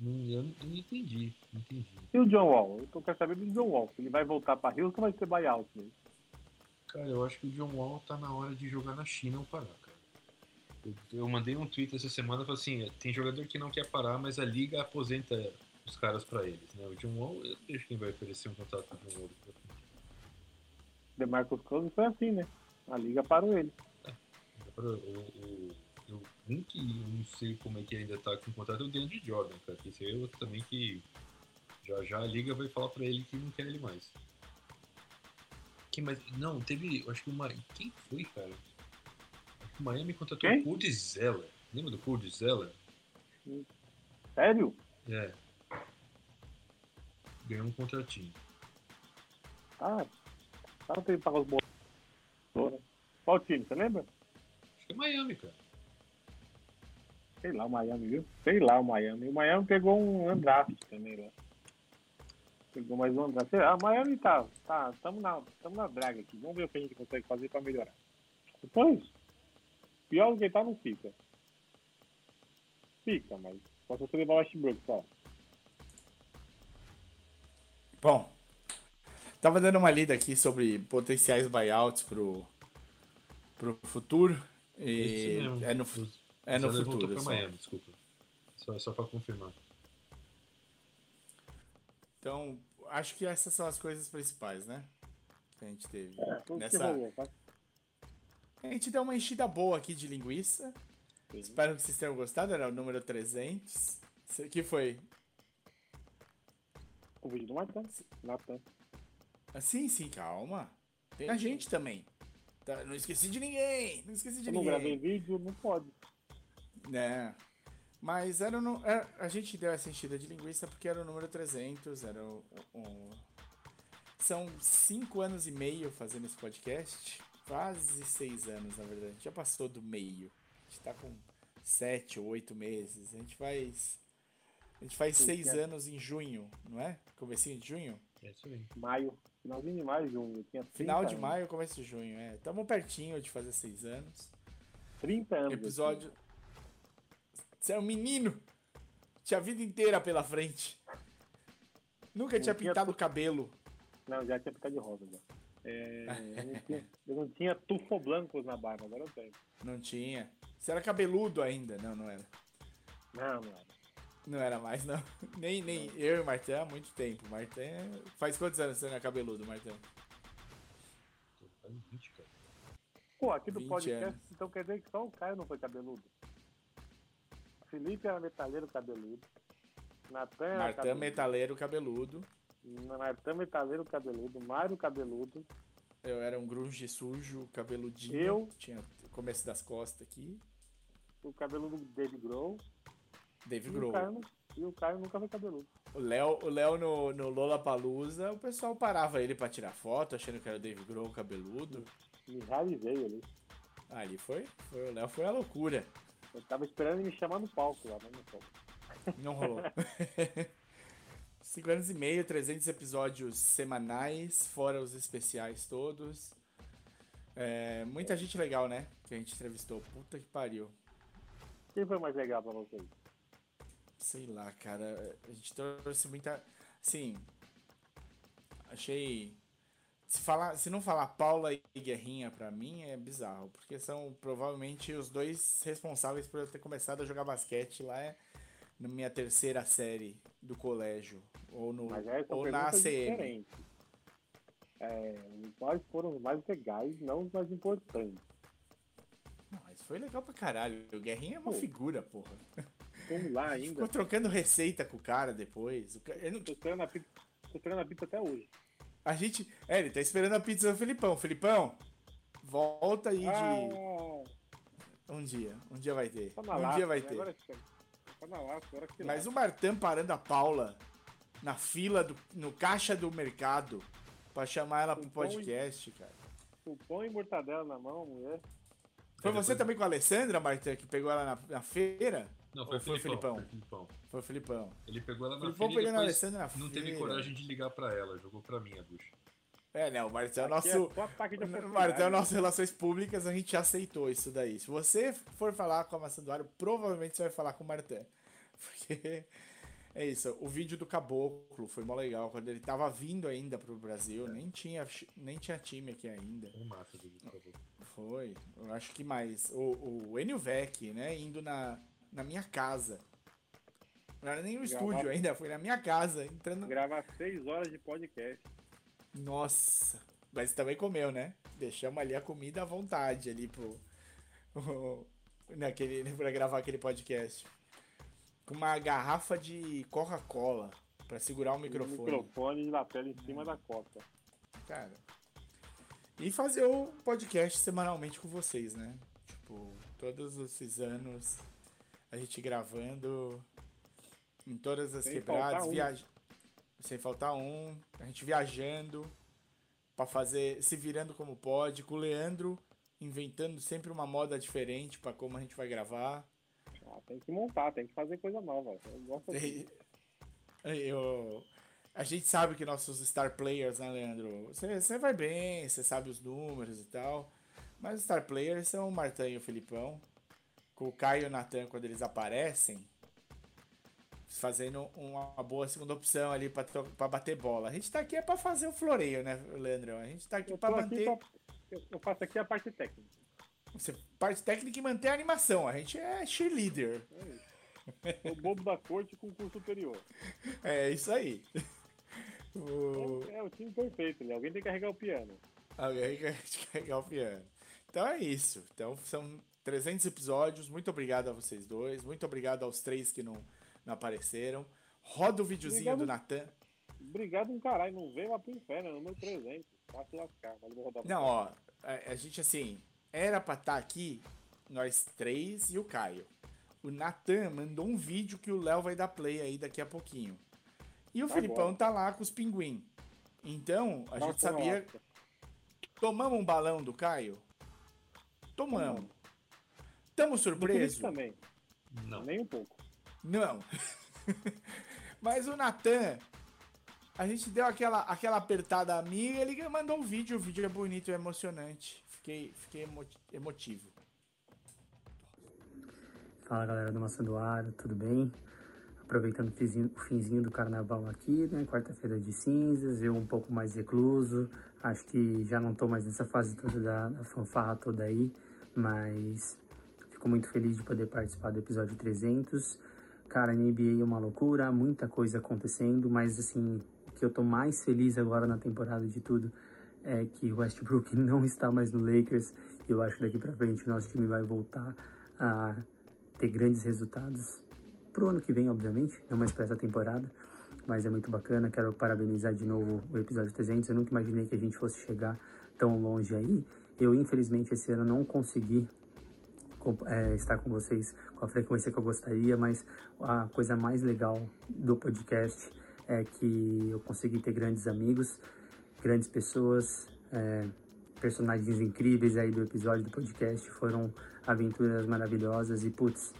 Speaker 5: não, eu não, não entendi. Não entendi.
Speaker 4: E o John Wall? Eu tô querendo saber do John Wall. Se ele vai voltar pra Houston ou vai ser buyout mesmo?
Speaker 5: Cara, eu acho que o John Wall tá na hora de jogar na China ou parar, cara. Eu, eu mandei um tweet essa semana e falei assim: tem jogador que não quer parar, mas a liga aposenta os caras pra eles, né? O John Wall, eu deixo quem vai oferecer um contrato pro John Wall.
Speaker 4: DeMarcus Cousins foi assim, né? A liga parou ele.
Speaker 5: Agora, o, o, eu, um que eu não sei como é que ainda tá com contrato é o DeAndre Jordan, cara. que Esse aí é outro também que já já a liga vai falar pra ele que não quer ele mais. Quem mais? Não, teve. eu Acho que uma. Quem foi, cara? O Miami contratou
Speaker 4: Quem?
Speaker 5: o Cody Zeller. Lembra do Cody Zeller?
Speaker 4: Sério?
Speaker 5: É. Ganhou um contratinho.
Speaker 4: Ah, tá não tem que pagar os bolos. Qual time, você lembra?
Speaker 5: Acho que é Miami, cara.
Speaker 4: Sei lá o Miami, viu? Sei lá o Miami. O Miami pegou um Andrade também lá. Pegou mais um Andrade. Sei lá, o Miami tá. tá tamo, na, tamo na draga aqui. Vamos ver o que a gente consegue fazer pra melhorar. Depois, pior do que tá, não fica. Fica, mas você levar o Westbrook, só.
Speaker 2: Bom, tava dando uma lida aqui sobre potenciais buyouts pro, pro futuro. E é no, é no futuro. Só.
Speaker 5: Miami, desculpa. Só, só pra confirmar.
Speaker 2: Então, acho que essas são as coisas principais, né? Que a gente teve.
Speaker 4: É,
Speaker 2: Nessa,
Speaker 4: rolou, tá?
Speaker 2: a gente deu uma enchida boa aqui de linguiça.
Speaker 4: Sim.
Speaker 2: Espero que vocês tenham gostado. Era o número 300. Esse aqui foi.
Speaker 4: O vídeo do Martin. Natan.
Speaker 2: Ah, sim, sim, calma. Tem a gente também. Tá, não esqueci de ninguém. Não esqueci de
Speaker 4: Eu não
Speaker 2: ninguém.
Speaker 4: gravei vídeo, não pode.
Speaker 2: né? Mas era, o nu- era- a gente deu essa enchida de linguiça porque era o número 300, era o, o- São cinco anos e meio fazendo esse podcast. Quase seis anos, na verdade. Já passou do meio. A gente tá com sete ou oito meses. A gente faz. A gente faz
Speaker 4: Sim,
Speaker 2: seis
Speaker 4: é.
Speaker 2: anos em junho, não é? Comecinho de junho?
Speaker 5: É isso aí.
Speaker 4: Maio. Finalzinho de maio, junho. Eu tinha 30
Speaker 2: Final de
Speaker 4: anos.
Speaker 2: maio, começo de junho, é. Tamo pertinho de fazer seis anos.
Speaker 4: 30 anos.
Speaker 2: Episódio. Você é um menino! Tinha a vida inteira pela frente. Nunca tinha
Speaker 4: tinha
Speaker 2: pintado o cabelo.
Speaker 4: Não, já tinha pintado de rosa já. É, eu, não tinha, eu não tinha tufo blancos na barba, agora eu tenho.
Speaker 2: Não tinha. Você era cabeludo ainda? Não, não era.
Speaker 4: Não, não era.
Speaker 2: Não era mais, não. Nem, nem eu e o Martão há muito tempo. Martão faz quantos anos você não é cabeludo, Martão?
Speaker 5: Faz 20, cara.
Speaker 4: Pô, aqui do
Speaker 2: 20
Speaker 4: podcast,
Speaker 2: anos.
Speaker 4: então quer dizer que só o Caio não foi cabeludo. Felipe era metaleiro cabeludo. Natan era
Speaker 2: Martão
Speaker 4: cabeludo.
Speaker 2: metaleiro cabeludo.
Speaker 4: Natan metaleiro cabeludo. Mário cabeludo.
Speaker 2: Eu era um grunge sujo, cabeludinho.
Speaker 4: Eu?
Speaker 2: Tinha o começo das costas aqui.
Speaker 4: O cabeludo Dave Grohl.
Speaker 2: Dave
Speaker 4: o,
Speaker 2: Grohl.
Speaker 4: E o Caio nunca foi cabeludo.
Speaker 2: O Léo, o Léo no, no Lollapalooza, o pessoal parava ele pra tirar foto, achando que era o Dave Grohl cabeludo.
Speaker 4: Me realizei ali.
Speaker 2: Ali foi, foi o Léo foi a loucura.
Speaker 4: Eu tava esperando ele me chamar no palco lá, mas não foi.
Speaker 2: Não rolou. Cinco anos e meio, 300 episódios semanais, fora os especiais todos. É, muita gente legal, né? Que a gente entrevistou. Puta que pariu.
Speaker 4: Quem foi mais legal pra vocês?
Speaker 2: Sei lá, cara. A gente trouxe muita. Assim. Achei. Se, falar, se não falar Paula e Guerrinha pra mim é bizarro. Porque são provavelmente os dois responsáveis por eu ter começado a jogar basquete lá é, na minha terceira série do colégio. Ou, no,
Speaker 4: é,
Speaker 2: ou na ACM.
Speaker 4: É, quais foram os mais legais, não os mais importantes?
Speaker 2: Mas foi legal pra caralho. O Guerrinha é uma
Speaker 4: Pô.
Speaker 2: figura, porra.
Speaker 4: Vamos lá ainda.
Speaker 2: Ficou trocando receita com o cara depois. Eu não-
Speaker 4: Tô esperando a pizza, tô esperando a pizza até hoje.
Speaker 2: A gente. É, ele tá esperando a pizza do Filipão. Filipão, volta aí de.
Speaker 4: Ah,
Speaker 2: Um dia. Um dia vai ter.
Speaker 4: tá na
Speaker 2: Um
Speaker 4: lata,
Speaker 2: dia vai
Speaker 4: né?
Speaker 2: ter.
Speaker 4: Agora chega. Tá lata, agora que
Speaker 2: Mas o Martã parando a Paula na fila, do, no caixa do mercado, pra chamar ela pro
Speaker 4: Com pão e-
Speaker 2: podcast, cara.
Speaker 4: O pão e mortadela na mão, mulher.
Speaker 2: Foi você também com a Alessandra, Martã, que pegou ela na, na feira?
Speaker 5: Não, foi,
Speaker 2: foi
Speaker 5: o Filipão. Foi o Filipão.
Speaker 2: Foi o Filipão.
Speaker 5: Ele pegou ela na
Speaker 2: Filipão
Speaker 5: fila e
Speaker 2: pegando a Alessandra na
Speaker 5: não teve coragem de ligar pra ela, jogou pra mim a bucha.
Speaker 2: É, né? O Martã é o
Speaker 4: Aqui
Speaker 2: nosso.
Speaker 4: é
Speaker 2: nossas relações públicas, a gente aceitou isso daí. Se você for falar com a Maçã do Aro, provavelmente você vai falar com o Martão. Porque é isso, o vídeo do Caboclo foi mó legal. Quando ele tava vindo ainda pro Brasil, nem tinha, nem tinha time aqui ainda.
Speaker 5: É massa do favor.
Speaker 2: Foi, eu acho que mais. O, o Enio Vec, né, indo na, na minha casa. Não era nem no
Speaker 4: Gravar-
Speaker 2: estúdio ainda, foi na minha casa, entrando.
Speaker 4: Gravar seis horas de podcast.
Speaker 2: Nossa, mas também comeu, né? Deixamos ali a comida à vontade ali pro. o- naquele, pra gravar aquele podcast. Com uma garrafa de Coca-Cola pra segurar o microfone.
Speaker 4: microfone de lapela em cima da copa.
Speaker 2: Cara. E fazer o podcast semanalmente com vocês, né? Tipo, todos esses anos a gente gravando em todas as
Speaker 4: Sem
Speaker 2: quebradas,
Speaker 4: um.
Speaker 2: sem faltar um, a gente viajando pra fazer, se virando como pode, com o Leandro inventando sempre uma moda diferente pra como a gente vai gravar.
Speaker 4: Ah, tem que montar, tem que fazer coisa nova. Eu gosto
Speaker 2: Eu, a gente sabe que nossos star players, né, Leandro? Você, vai bem, você sabe os números e tal. Mas os star players são o Martã e o Filipão. Com o Caio e o Natan, quando eles aparecem, fazendo uma boa segunda opção ali pra bater bola. A gente tá aqui é pra fazer o floreio, né, Leandrão? A gente tá aqui
Speaker 4: aqui
Speaker 2: manter.
Speaker 4: pra- eu- faço aqui a parte técnica.
Speaker 2: Você, parte técnica e manter a animação. A gente é cheerleader.
Speaker 4: O bobo da corte com curso superior.
Speaker 2: É isso aí. O-
Speaker 4: É, é o time perfeito, né? Alguém tem que carregar o piano.
Speaker 2: Alguém quer carregar o piano. Então é isso. Então são 300 episódios. Muito obrigado a vocês dois. Muito obrigado aos três que não, não apareceram. Roda o videozinho
Speaker 4: Obrigado.
Speaker 2: do Natan.
Speaker 4: Obrigado um caralho, não veio lá pro inferno, número 300. Vai se lascar, mas vou rodar
Speaker 2: Não, ó. A, a gente assim. Era pra estar aqui nós três e o Caio. O Natan mandou um vídeo que o Léo vai dar play aí daqui a pouquinho. E o
Speaker 4: Tá
Speaker 2: Filipão
Speaker 4: bom.
Speaker 2: tá lá com os pinguim. Então, a
Speaker 4: Nossa,
Speaker 2: gente sabia. Tomamos um balão do Caio? Tomamos. Tamo
Speaker 4: Do Felipe
Speaker 2: surpreso?
Speaker 4: também,
Speaker 5: Não.
Speaker 4: nem um pouco.
Speaker 2: Não. Mas o Natan, a gente deu aquela, aquela apertada amiga, ele mandou um vídeo, o vídeo é bonito e emocionante. Fiquei, fiquei emo- emotivo.
Speaker 6: Fala galera do Maçã do Aro, tudo bem? aproveitando o finzinho, o finzinho do carnaval aqui, né? Quarta-feira de cinzas, eu um pouco mais recluso. Acho que já não tô mais nessa fase toda da, da fanfarra toda aí, mas fico muito feliz de poder participar do episódio 300. Cara, NBA é uma loucura, muita coisa acontecendo, mas assim, o que eu tô mais feliz agora na temporada de tudo é que Westbrook não está mais no Lakers. Eu acho que daqui pra frente o nosso time vai voltar a ter grandes resultados pro ano que vem, obviamente, não mais pra essa temporada, mas é muito bacana. Quero parabenizar de novo o episódio 300. Eu nunca imaginei que a gente fosse chegar tão longe aí. Eu, infelizmente, esse ano não consegui é, estar com vocês com a frequência que eu gostaria, mas a coisa mais legal do podcast é que eu consegui ter grandes amigos, grandes pessoas, é, personagens incríveis aí do episódio do podcast. Foram aventuras maravilhosas e, putz,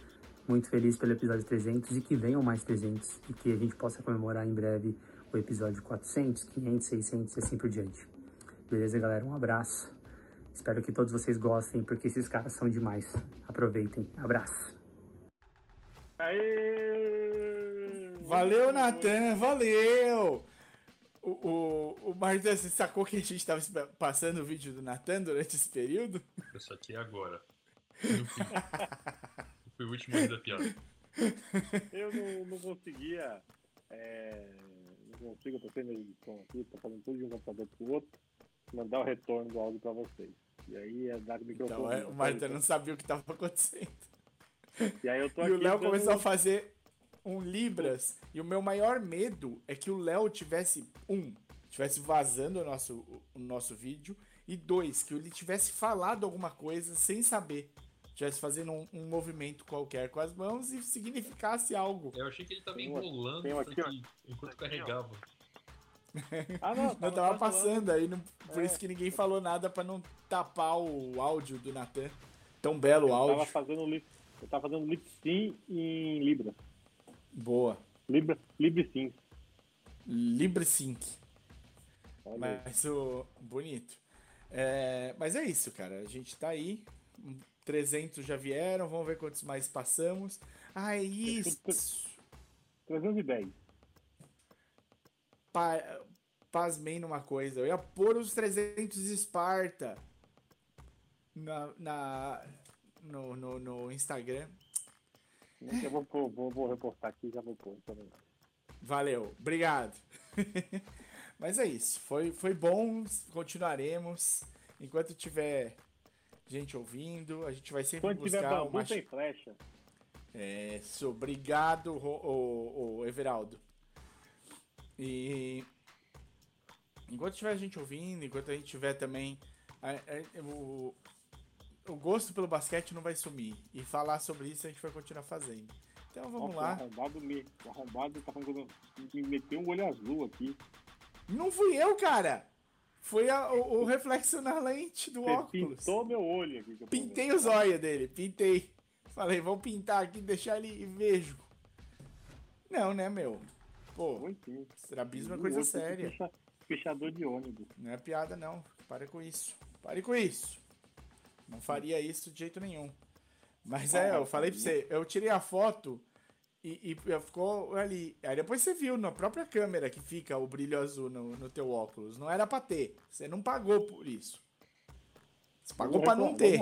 Speaker 6: muito feliz pelo episódio 300 e que venham mais 300 e que a gente possa comemorar em breve o episódio 400, 500, 600 e assim por diante. Beleza, galera? Um abraço. Espero que todos vocês gostem, porque esses caras são demais. Aproveitem. Abraço.
Speaker 4: Aê!
Speaker 2: Valeu, Natan, valeu! O, o, o você sacou que a gente tava espe- passando o vídeo do Natan durante esse período?
Speaker 5: Eu saquei agora. Eu fui, eu fui o último da piada.
Speaker 4: Eu não, não conseguia. É, não consigo, eu tô tendo edição aqui, tô fazendo tudo de um computador pro outro, mandar o retorno do áudio pra vocês. E aí é dar o microfone.
Speaker 2: Então, é, o Marta não sabia o que tava acontecendo.
Speaker 4: E aí eu tô
Speaker 2: E
Speaker 4: aqui.
Speaker 2: o Léo começou a fazer um Libras. E o meu maior medo é que o Léo tivesse, um, tivesse vazando o nosso, o nosso vídeo. E dois, que ele tivesse falado alguma coisa sem saber. Tivesse fazendo um, um movimento qualquer com as mãos e significasse algo.
Speaker 5: Eu achei que ele tava
Speaker 4: Tem um-
Speaker 5: enrolando
Speaker 4: aqui,
Speaker 5: enquanto carregava.
Speaker 4: Ah, não,
Speaker 2: tava
Speaker 4: falando.
Speaker 2: passando aí, não- por
Speaker 4: É.
Speaker 2: isso que ninguém falou nada pra não tapar o áudio do Natan. Tão belo o
Speaker 4: Eu tava
Speaker 2: áudio.
Speaker 4: fazendo lip, eu tava fazendo lip sync em Libra.
Speaker 2: Boa.
Speaker 4: Libra.
Speaker 2: LibreSync.
Speaker 4: Aí.
Speaker 2: Mas o. Bonito. É, mas é isso, cara. A gente tá aí. 300 já vieram. Vamos ver quantos mais passamos. Ah, é isso.
Speaker 4: 310.
Speaker 2: Pa, pasmei numa coisa. Eu ia pôr os 300 Esparta na, na, no, no, no Instagram.
Speaker 4: Eu vou, vou, vou repostar aqui já vou pôr também.
Speaker 2: Valeu, obrigado. Mas é isso, foi, foi bom, continuaremos. Enquanto tiver gente ouvindo, a gente vai sempre
Speaker 4: Quando tiver
Speaker 2: buscar
Speaker 4: bambu
Speaker 2: uma...
Speaker 4: sem flecha,
Speaker 2: É, isso, obrigado, Ro- o, o Everaldo. E enquanto tiver gente ouvindo, enquanto a gente tiver também a- a- o, o gosto pelo basquete não vai sumir. E falar sobre isso a gente vai continuar fazendo. Então vamos
Speaker 4: nossa, o
Speaker 2: lá.
Speaker 4: arrombado me. O arrombado tá falando que me meteu um olho azul aqui.
Speaker 2: Não fui eu, cara! Foi a- o, o reflexo na lente do
Speaker 4: Você
Speaker 2: óculos.
Speaker 4: pintou meu olho aqui.
Speaker 2: Pintei os olhos dele, pintei. Falei, vamos pintar aqui, deixar ele e vejo. Não, né, meu? Pô,
Speaker 4: sim.
Speaker 2: estrabismo é coisa séria.
Speaker 4: ficha- Fechador de ônibus.
Speaker 2: Não é piada, não. Pare com isso. Pare com isso. Não faria isso de jeito nenhum. Mas é, eu falei pra você, eu tirei a foto e, e ficou ali. Aí depois você viu na própria câmera que fica o brilho azul no, no teu óculos. Não era pra ter. Você não pagou por isso. Você pagou pra não ter.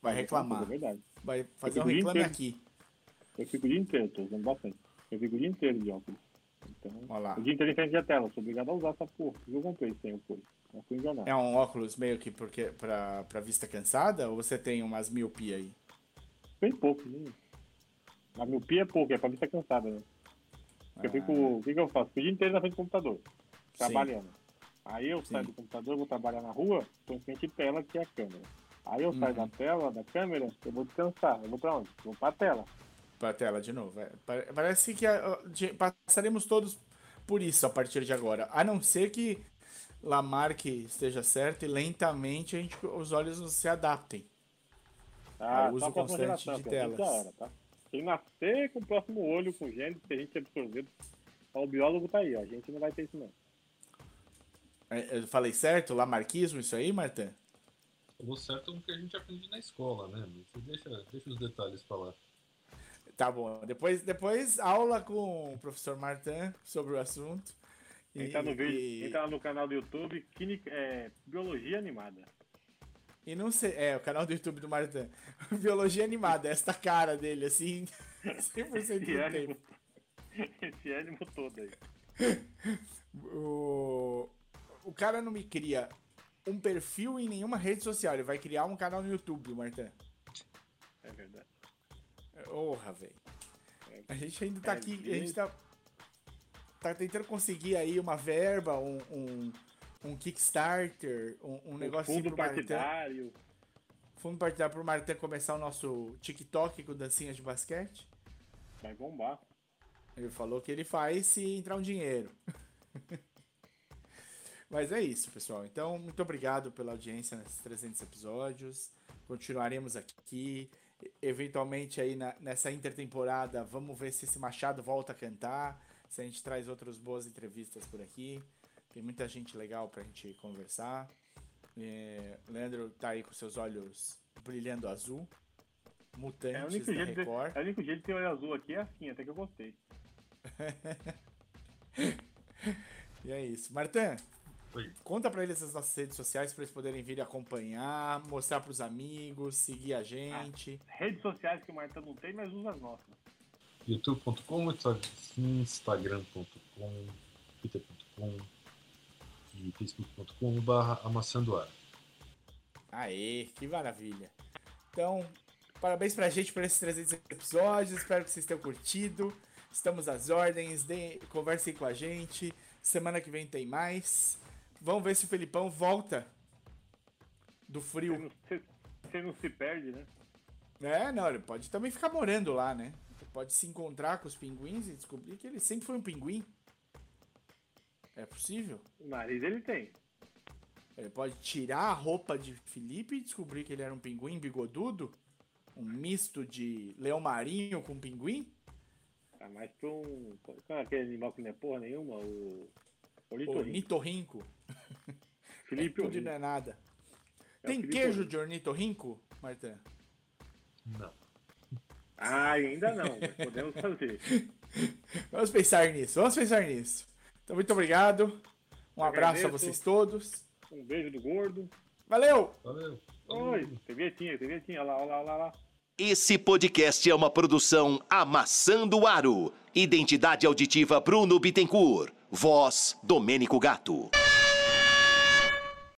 Speaker 4: vai. É
Speaker 2: reclamar.
Speaker 4: verdade.
Speaker 2: Vai fazer um reclame aqui.
Speaker 4: Eu fico o dia inteiro, tô usando bastante. Eu fico o dia inteiro de óculos. Então,
Speaker 2: Olha lá.
Speaker 4: o dia inteiro em frente à tela. Sou obrigado a usar essa porra. Eu comprei sem o coisa. Não fui enganado.
Speaker 2: É um óculos meio que porque, pra, pra vista cansada ou você tem umas miopia aí?
Speaker 4: Bem pouco. Né? A miopia é pouco, é pra vista cansada, né? Porque eu
Speaker 2: Ah.
Speaker 4: fico, o que, que eu faço? Fico o dia inteiro na frente do computador, trabalhando. Aí eu saio
Speaker 2: Sim.
Speaker 4: do computador, vou trabalhar na rua, tô em frente de tela, que é a câmera. Aí eu saio
Speaker 2: Uhum.
Speaker 4: da tela, da câmera, eu vou descansar. Eu vou pra onde? Vou pra tela.
Speaker 2: Pra tela de novo. é. Pare- Parece que de- passaremos todos por isso a partir de agora. A não ser que Lamarck esteja certo e lentamente a gente, os olhos se adaptem.
Speaker 4: Ah,
Speaker 2: uso
Speaker 4: só a próxima
Speaker 2: constante de telas.
Speaker 4: já era, tá? Quem nascer com o próximo olho, com gênero, que a gente absorver, ó, o biólogo tá aí, ó. A gente não vai ter isso não.
Speaker 2: É, Eu falei certo? Lamarquismo, isso aí, Marta?
Speaker 5: Falou certo com o que a gente aprende na escola, né? Deixa, deixa os detalhes pra lá.
Speaker 2: Tá bom. Depois, depois aula com o professor Martin sobre o assunto.
Speaker 4: Entra no vídeo,
Speaker 2: e-
Speaker 4: entra lá no canal do YouTube, Química, é, Biologia Animada.
Speaker 2: E não sei. É, o canal do YouTube do Martin. Biologia animada, esta cara dele, assim. 100%
Speaker 4: Esse
Speaker 2: do tempo.
Speaker 4: ânimo, esse ânimo todo aí.
Speaker 2: O, o cara não me cria um perfil em nenhuma rede social. Ele vai criar um canal no YouTube, Martin.
Speaker 4: É verdade.
Speaker 2: Porra, velho. A gente ainda tá
Speaker 4: É,
Speaker 2: aqui. A
Speaker 4: gente.
Speaker 2: tá. Tá tentando conseguir aí uma verba, um, um, um Kickstarter, um, um negócio
Speaker 4: fundo
Speaker 2: Martin.
Speaker 4: partidário.
Speaker 2: Fundo partidário pro Martin começar o nosso TikTok com dancinhas de basquete.
Speaker 4: Vai bombar.
Speaker 2: Ele falou que ele faz se entrar um dinheiro. Mas é isso, pessoal. Então, muito obrigado pela audiência nesses 300 episódios. Continuaremos aqui. Eventualmente, aí na- nessa intertemporada, vamos ver se esse Machado volta a cantar. Se a gente traz outras boas entrevistas por aqui. Tem muita gente legal pra gente conversar. É, Leandro tá aí com seus olhos brilhando azul.
Speaker 4: É o
Speaker 2: Mutantes
Speaker 4: único
Speaker 2: da
Speaker 4: jeito de,
Speaker 2: Record.
Speaker 4: é o único jeito de ter olho azul aqui é assim, até que eu gostei.
Speaker 2: E é isso. Martin,
Speaker 5: Oi.
Speaker 2: conta pra eles as nossas redes sociais pra eles poderem vir acompanhar, mostrar pros amigos, seguir a gente.
Speaker 4: Redes sociais que o Marta não tem, mas usa as nossas.
Speaker 5: youtube.com, instagram.com, twitter.com e facebook.com barra amassando ar.
Speaker 2: Aê, que maravilha. Então, parabéns pra gente por esses 300 episódios. Espero que vocês tenham curtido. Estamos às ordens. Deem- conversem com a gente. Semana que vem tem mais. Vamos ver se o Felipão volta do frio.
Speaker 4: você- não se perde, né?
Speaker 2: É, não, ele pode também ficar morando lá, né? Ele pode se encontrar com os pinguins e descobrir que ele sempre foi um pinguim. É possível.
Speaker 4: O nariz ele tem.
Speaker 2: Ele pode tirar a roupa de Felipe e descobrir que ele era um pinguim bigodudo. Um misto de leão marinho com pinguim.
Speaker 4: Tá mais pra um. Qual é aquele animal que não é porra nenhuma? O. Ornitorrinco.
Speaker 2: Ornitorrinco.
Speaker 4: Felipe
Speaker 2: Tudo e
Speaker 4: Ornitorrinco.
Speaker 2: não é nada.
Speaker 4: É
Speaker 2: Tem
Speaker 4: Felipe
Speaker 2: queijo
Speaker 4: Ornitorrinco.
Speaker 2: de ornitorrinco, Marta?
Speaker 5: Não.
Speaker 4: Ah, ainda não, mas podemos fazer.
Speaker 2: Vamos pensar nisso, vamos pensar nisso. Então, muito obrigado. Um abraço a vocês todos.
Speaker 4: Um beijo do gordo.
Speaker 2: Valeu!
Speaker 5: Valeu.
Speaker 4: Oi, tem vietinha, tem vietinha. Olha lá, olha lá, olha lá.
Speaker 7: Esse podcast é uma produção Amassando o Aro. Identidade auditiva Bruno Bittencourt. Voz Domênico Gato.